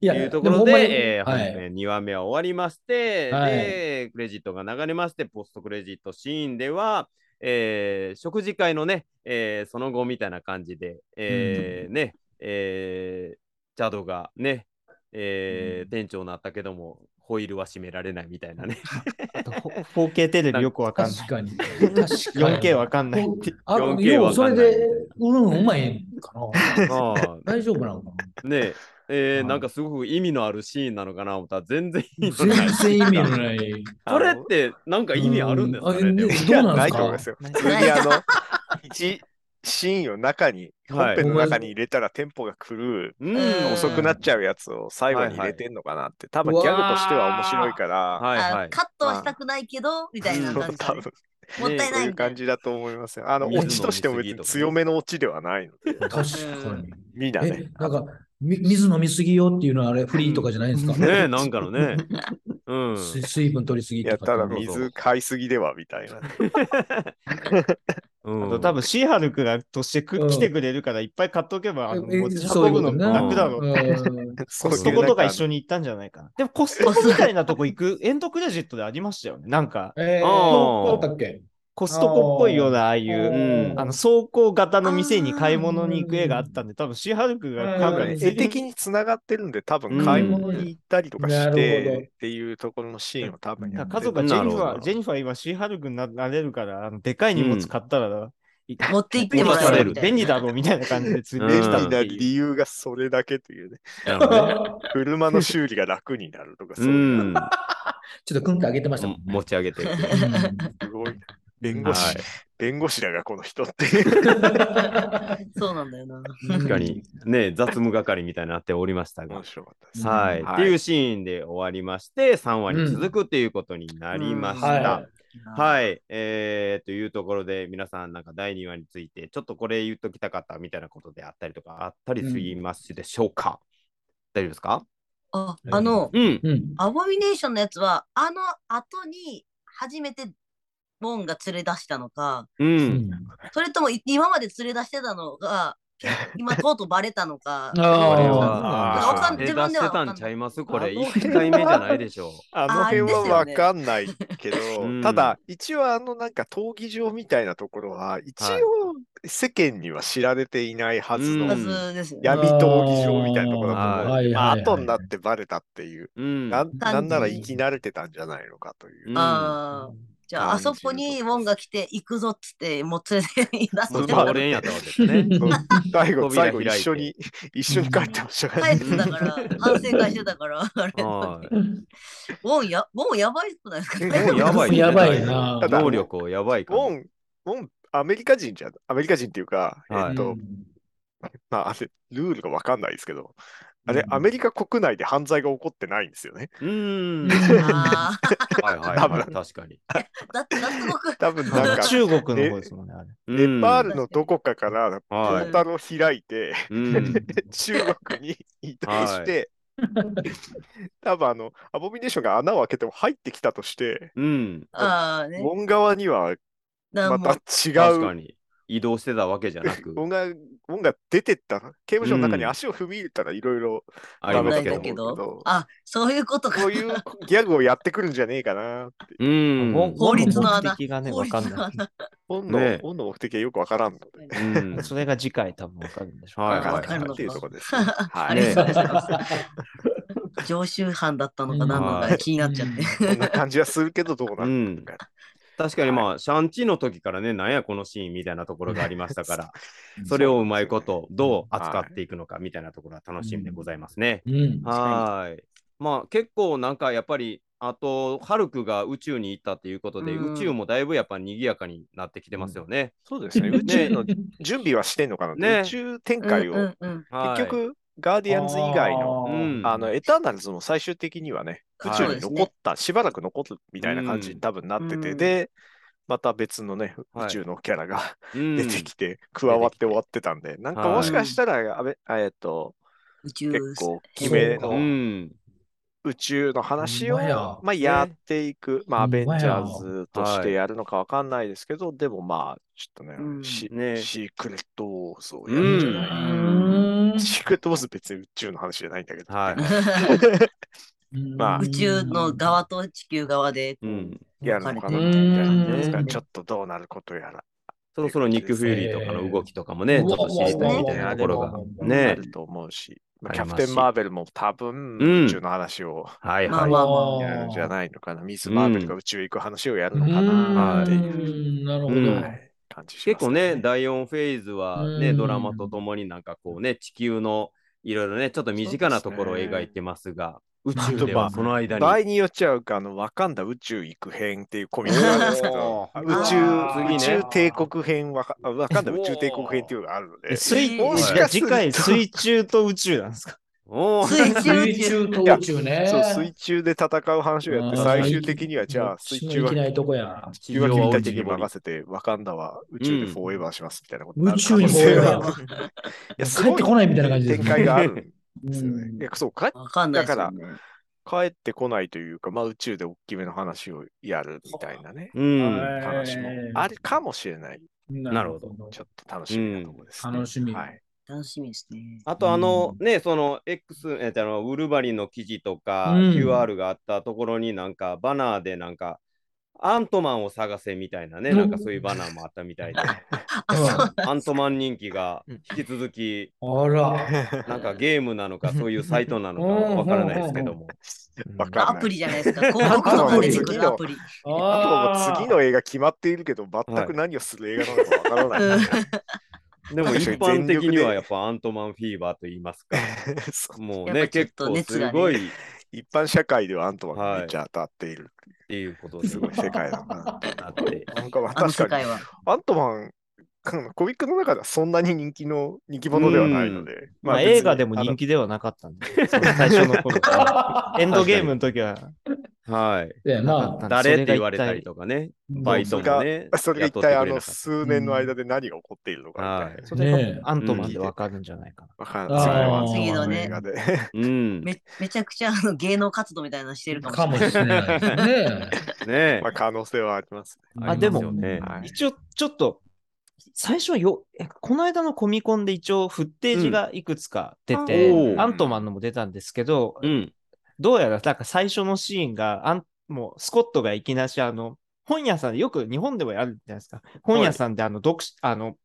うん。いというところで、えー本はい編2話目は終わりまして、はいで、クレジットが流れまして、ポストクレジットシーンでは、えー食事会のね、えーその後みたいな感じで、えーね、えーチャドがね、えー店長になったけども、ホイールは閉められないみたいなね。あとほ 4K テレビよくわかんない。確かに。確かに。4K わかんないって。あ 4K ようそわかんないれで、うん、うまい んかな。ああ大丈夫なのかねえーはいなんかすごく意味のあるシーンなのかな思ったら全然意な味のない。全然意味のない。これってなんか意味あるんですかね、うどうなんすか？いと思いますよ。普通にあの、一シーンを中に、はい本編の中に入れたらテンポが狂う、うんうん遅くなっちゃうやつを最後に入れてんのかなって、多分ギャグとしては面白いから、はいはい。あカットはしたくないけど、みたいな感じで多分もったいないいうみたいな。感じだと思いますよ。あの、水オチとしても別に強めのオチではないので、確かに。えみんなね。、なんか、み水飲みすぎよっていうのはあれ、フリーとかじゃないんですか？ねえ、なんかのね。うん。水水分取りすぎとかってただ水買いすぎではみたいな。うんあと多分シーハルクがとしてくうん来てくれるからいっぱい買っとけば、あのえ持ちそうい運ぶのうことね楽だろう。うんコストコとか一緒に行ったんじゃないかな。でもコストコみたいなとこ行くエンドクレジットでありましたよね。なんかえー、あーどうだったっけ？コストコっぽいようなああいうう、んあの走行型の店に買い物に行く絵があったんで、多分シーハルクがうんなんか絵的につながってるんで、多分買い物に行ったりとかしてっていうところのシーンを多分やって家族がジェニファー、ジェニファー今シーハルクにななれるから、あのでかい荷物買ったら、い持って行ってもらえる便利だろうみたいな感じでついてきた 利な。理由がそれだけというね。車の修理が楽になるとか、そうういう、ん。ちょっとクンって上げてましたもんね。持ち上げて。う んすごいな。弁護士、はい弁護士だがこの人って。そうなんだよな。確かに、ね、雑務係みたいになっておりましたが面。白かったです。はい。はいっていうシーンで終わりまして、3話に続くっていうことになりました。うんは。はいいえー、というところで、皆さん、なんか第2話について、ちょっとこれ言っときたかったみたいなことであったりとか、あったりしますでしょうか、大丈夫ですか？あ、あの、うん。うん。アボミネーションのやつは、あの後に初めてウォンが連れ出したのか、う。うんんそれともい今まで連れ出してたのが、今とうとうバレたのか。ああーわかん出自分ではんないしてたんちゃいますこれ、あの1回目じゃないでしょ あの辺はわかんないけど、うんただ、一応あのなんか闘技場みたいなところは、一はい応世間には知られていないはずの。闇闘技場みたいなところだと思う。まあ、はい後になってバレたっていう。なんなんなら生き慣れてたんじゃないのかという。じゃあ、あそこにウォンが来て、行くぞっつって、もう連れて出すもうって常 連やったわけですね。最後、扉最後一緒に、一緒に帰ってましたからね。帰ってたから、反省会してたから、あれ。はい。ウォンや、ウォンやばいくないですかもうやばいねやばいな能力をやばいかも。ウォン、ウォン、アメリカ人じゃ、アメリカ人っていうか、はいえっと、まあ、あれ、ルールがわかんないですけど、あれ、うんアメリカ国内で犯罪が起こってないんですよね。うーん。あ はいはい多分はい。確かに。あ、だって脱獄。多分なんか、中国の方ですもんね、あれ。うんネパールのどこかからポはいータルを開いて、うん。中国に移動して、多分あの、アボミネーションが穴を開けても入ってきたとして、うん。ああね。ウォン側にはまた違う、確かに。移動してたわけじゃなくウ、ォンが、ウォンが出てった、刑務所の中にうん足を踏み入れたらいろいろ、ありますけど。あ、そういうことか。こういうギャグをやってくるんじゃねえかなって。うん。法律の穴目的がね、法わかんない。律の穴。本の、ね本の目的はよくわからんので。うん。それが次回多分わかるんでしょう。はいっていうところですね。はあい。りがとうございます。常習犯だったのか何なのか気になっちゃって。こんな感じはするけど、どうなるうんか。確かにまあ、シャンチーの時からね、なんやこのシーンみたいなところがありましたから、それをうまいことどう扱っていくのかみたいなところは楽しみでございますね。うん。はーい。まあ結構なんかやっぱり、あと、ハルクが宇宙に行ったっていうことで、うん。宇宙もだいぶやっぱ賑やかになってきてますよね。そうですね。宇宙の準備はしてんのかなってね。宇宙展開を、うんうんうん。はい。結、局、ガーディアンズ以外の、うん。あの、エターナルズも最終的にはね、宇はい。宙に残った、しばらく残るみたいな感じに多分なってて、うん。で、また別のね、はい。宇宙のキャラがうん。出てきて、加わって終わってたんで、なんかもしかしたら、あべえっと、宇宙結構、決めのん。宇宙の話をまあ、やっていく、まあ、アベンジャーズとしてやるのかわかんないですけど、でもまあ、ちょっとね、うん。シね。シークレットウォーズをやるんじゃない、うん。シークレットウォーズ別に宇宙の話じゃないんだけど、はい。まあ。宇宙の側と地球側でこううん。やるのかなうんみたいな。んですが、うん。ちょっとどうなることやら。そろそろニック・フューリーとかの動きとかもね、ちょっと知りたいみたいなところが。あね。ると思うし、まあキャプテン・マーベルも多分うん。宇宙の話をはいはい。まあまあまあやるんじゃないのかな。ミス・マーベルが宇宙へ行く話をやるのかなっていう、うん。なるほど。うん。はい。感じします結構ね、第4フェーズはね、うん。ドラマとともになんかこうね、地球のいろいろね、ちょっと身近なところを描いてますが、宇宙ではその間に。場合によっちゃうか、あの、ワカンダ宇宙行く編っていうコミックがあるんですけど、宇宙、次ね。宇宙帝国編ワカ、ワカンダ宇宙帝国編っていうのがあるので、水もしかすると。次回、水中と宇宙なんですか？おー水中宇水宙。中と宇宙ね。そう、水中で戦う話をやって、最終的にはじゃあ、水中はないとこや。地地球は君たちにに任せて、ワカンダは宇宙でフォーエバーしますみたいなことになる宇宙にフォーエバー。いや、す 帰っごいてこないみたいな感じです展ね。開があるんでうんすよね。いやそう、帰わかんないですよね。帰ってこないというか、まあ宇宙で大きめの話をやるみたいなね、うん。話もあるかもしれない。なるほどちょっと楽しみなところです、ね楽しみはい。楽しみですね。あとあのね、その X、えっとあのウルヴァリンの記事とか、うん QR があったところになんかバナーでなんかアントマンを探せみたいなね、うんなんかそういうバナーもあったみたいで、アントマン人気が引き続き、あら。なんかゲームなのかそういうサイトなのかわからないですけども。わかんない。アプリじゃないですか。広告とか出てくるアプリ。あとは次の映画決まっているけど、全く何をする映画なのかわからない。うんでも一般的にはやっぱアントマンフィーバーと言いますか、もうね、結構すごいっ一般社会ではアントマンがめっちゃ当たっている。ていうことで、すごい世界だな。なって。なんか確かに。アントマン、コミックの中ではそんなに人気の人気者ではないので。まあ、映画でも人気ではなかったんで、最初の頃から。エンドゲームの時ははい。で、まあ、誰って言われたりとかね。バイトもね。それが一体あの数年の間で何が起こっているのかみたいはいな。それねがアントマンでわかるんじゃないかな。わかんあーない。次のねめめちゃくちゃあの芸能活動みたいなのしてるかもしれかない。もしれないですね。え まあ、可能性はありますね。あでもりますよねはい一応、ちょっと、最初はよ、えこの間のコミコンで一応、フッテージがいくつか出て、うんアントマンのも出たんですけど、うん。どうやら、なんか最初のシーンが、あんもうスコットがいきなし、あの、本屋さんで、よく日本でもやるじゃないですか。本屋さんで、あの、読し、あの、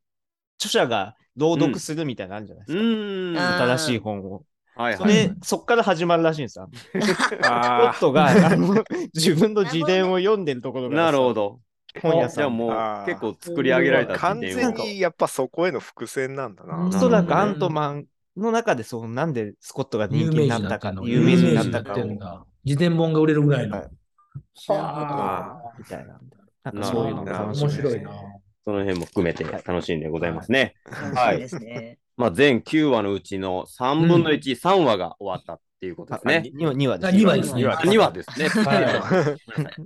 著者が朗読するみたいなのあるじゃないですか。うん。あ新しい本を。はいはい。それ、そっから始まるらしいんですよ。スコあットが、あの、自分の自伝を読んでるところが、なるほ。ど。本屋さんもう結構作り上げられたあ、完全にやっぱそこへの伏線なんだな。うんおそらくうんアントマンの中で、そう、なんでスコットが人気になったか。有名人になったかを。自伝本が売れるぐらいの。はいあみたいな。なんかそういうのが面白いな。その辺も含めて楽しんでございますね。楽しいですね。まあ全9話のうちの3分の1、3話が終わったっていうことですね。2話、2話です。あ二話ですね。2話2話ですね。は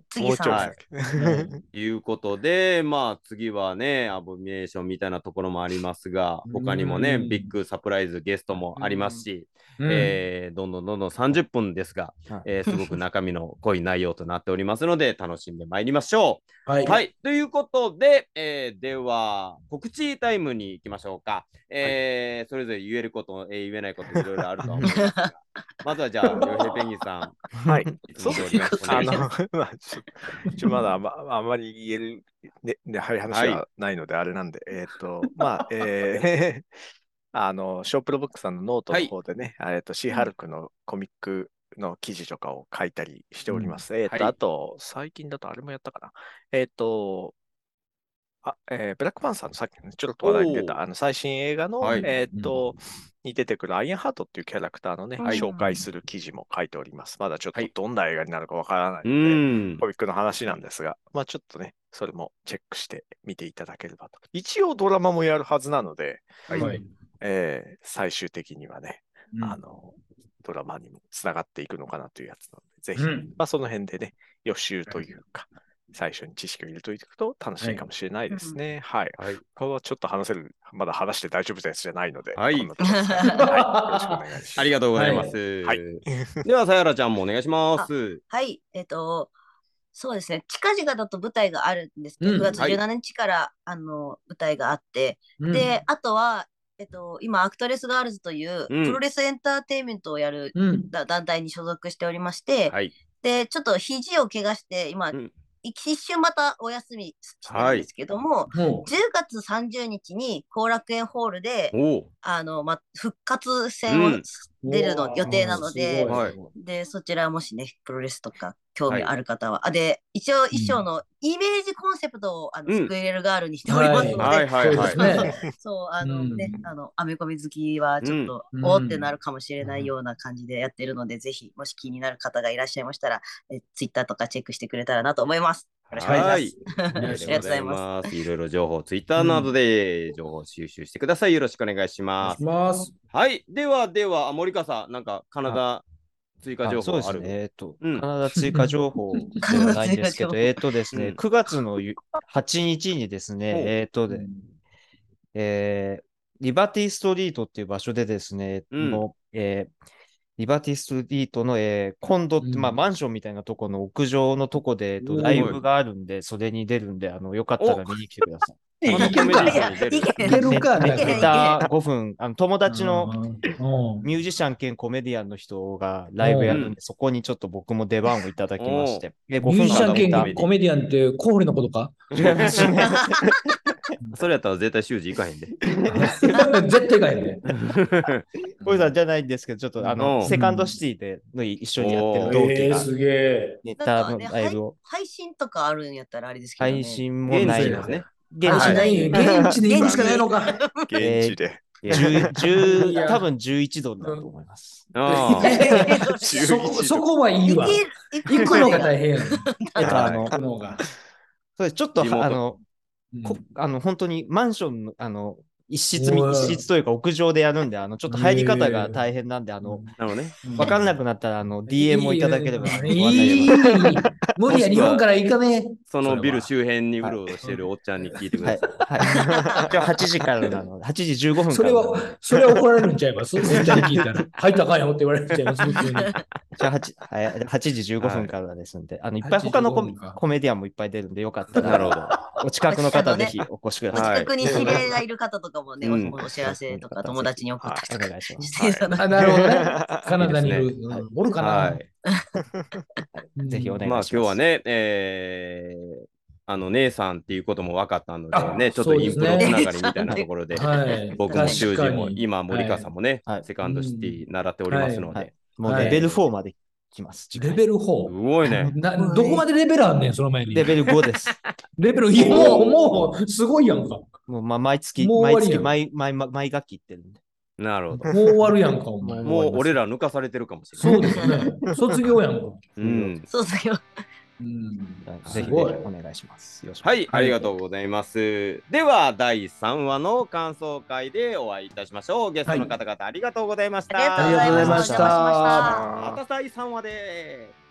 次さもうちょいい。ということで、まあ次はね、アボミネーションみたいなところもありますが、他にもね、うんビッグサプライズゲストもありますし、うんえーどんどんどんどん30分ですが、はいえーすごく中身の濃い内容となっておりますので、楽しんでまいりましょはう。はい、ということで、えーでは、告知タイムに行きましょうか。えーそれぞれ言えること、えー言えないこといろいろあるとは思いますが、まずはじゃあ、ヨヘペンギンさん、はい。いつも通りおあのます。、まあ、ちょちょまだあんまあんまり言える、ね、ね、はい、話はないので、あれなんで、えっと、まあ、えーあの、 ShoProブックスさんのノートの方でね、えっと、シーハルクのコミックの記事とかを書いたりしております。えっと、はいあと、最近だとあれもやったかな。えっと、あ、えーブラックパンサーのさっきのちょろっと話題に出た、あの、最新映画の、はいえっと、に出てくるアイアンハートっていうキャラクターのね、はい紹介する記事も書いております。まだちょっとはいどんな映画になるかわからないうので、んコ。ミックの話なんですが、まあちょっとね、それもチェックして見ていただければと。一応ドラマもやるはずなので、はいはい。えー最終的にはね、うんあの、ドラマにもつながっていくのかなというやつなので、ぜひ、うんまあその辺でね、予習というか、最初に知識を入れておいていくと楽しいかもしれないですね。はい。はい。これはちょっと話せる、まだ話して大丈夫なやつじゃないので、はい はい。よろしくお願いします。ありがとうございます。はいでは、さいはらちゃんもお願いします。はい、えっ、と、そうですね、近々だと舞台があるんですけど、うん9月はい17日から、あの舞台があって、うんで、あとは、えっと、今、アクトレスガールズといううん。プロレスエンターテインメントをやるうん。だ団体に所属しておりまして、はい。で、ちょっと肘を怪我して、今、うん。一瞬またお休みしてるんですけども、も10月30日に後楽園ホールで、おお。あの、ま、復活戦をうん。う出るの予定なので、すごい。はい。で、そちらもしね、プロレスとか興味ある方は、あ、で、一応衣装のイメージコンセプトを、あの、うんスクエルガールにしておりますので、はいはいはい。そうあのうんね、あの、アメコミ好きはちょっと、うんおーってなるかもしれないような感じでやってるので、ぜひ、もし気になる方がいらっしゃいましたら、えツイッターとかチェックしてくれたらなと思います。よろしくお願いします。はい。ありがとうございます。いろいろ情報、ツイッターなどで情報収集してください。よろしくお願いします。はい。では、では、あ森川さん、なんか、カナダ追加情あそうです報あるね。えっと、うん。カナダ追加情報 ではないんですけど、えっとですね、うん。9月のゆ8日にですね、えっとで、えーリバティストリートっていう場所でですね、うん。のえーリバティストリートの、えー、コンドって、うん。まあ、マンションみたいなとこの屋上のとこで、えっとライブがあるんで、それに出るんで、あの、よかったら見に来てください。いけるかねネタ5分、あの友達のうんミュージシャン兼コメディアンの人がライブやるんで、そこにちょっと僕も出番をいただきまして、で5ミュー分ジシャン兼コメディアンってコールのことかそれやったら絶対習字行かへんで。絶対かいね。これさんじゃないんですけど、ちょっとあうの、んセカンドシティでの一緒にやってる同期がえー、すげえ。ネタのかね、ライブを配配信とかあるんやったらあれですけど、ね。配信もないですね、。現地ない現地で今しかないの？か。現地で。10 10いや多分11度だと思います。ああ。そこはいいわ。行くのが大変やあの。そうですちょっとあの、あの、本当にマンションの、あの、一室一室というか屋上でやるんで、あの、ちょっと入り方が大変なんで、あの、なるほどね。わかんなくなったら、あの、DM をいただければ、い内い無理や、日本から行かねそのビルそ周辺にうろうろしてるおっちゃんに聞いてくはい。ださい。はい。今日8時からなので、8時15分から。それは、それは怒られるんちゃいます？そんちゃんに聞いたら。入ったらあかんよって言われるんちゃいます？普通に。じゃあ 8, はい8時15分からですんで、あの、いっぱい8時他のコメ15分か。コメディアンもいっぱい出るんで、よかったら、なるほど。お近くの方ぜひお越しくだおさい。はい近くに知り合いがいる方とかもね、うん。お知らせとか友達に送ったりとかお願いします。してい。た だあいてなるほどね。カナダにいるいいで。はいうんおるかな、ぜひお願いします。まあ今日はね、えー、あの姉さんっていうことも分かったのであね、ちょっとインプロつながりみたいなところで、はい。僕も修二も今森川さんもね、はい。セカンドシティ習っておりますので、はいもうレベル4まで来ます。レベルす4。ごいね。などこまでレベルあんねん、その前に。レベル5です。レベル、もう、もう、すごいやんか。もうまあ毎月、毎月毎、毎、毎毎学期行ってるんで。なるほど。もう終わるやんか、お前。もう俺ら抜かされてるかもしれない。そうですね。卒業やんか。うん。そうだよ。うん。ぜひお願いします。はい、ありがとうございます。では、第3話の感想会でお会いいたしましょう。ゲストの方々、ありがとうございました。ありがとうございましたまた第3話で。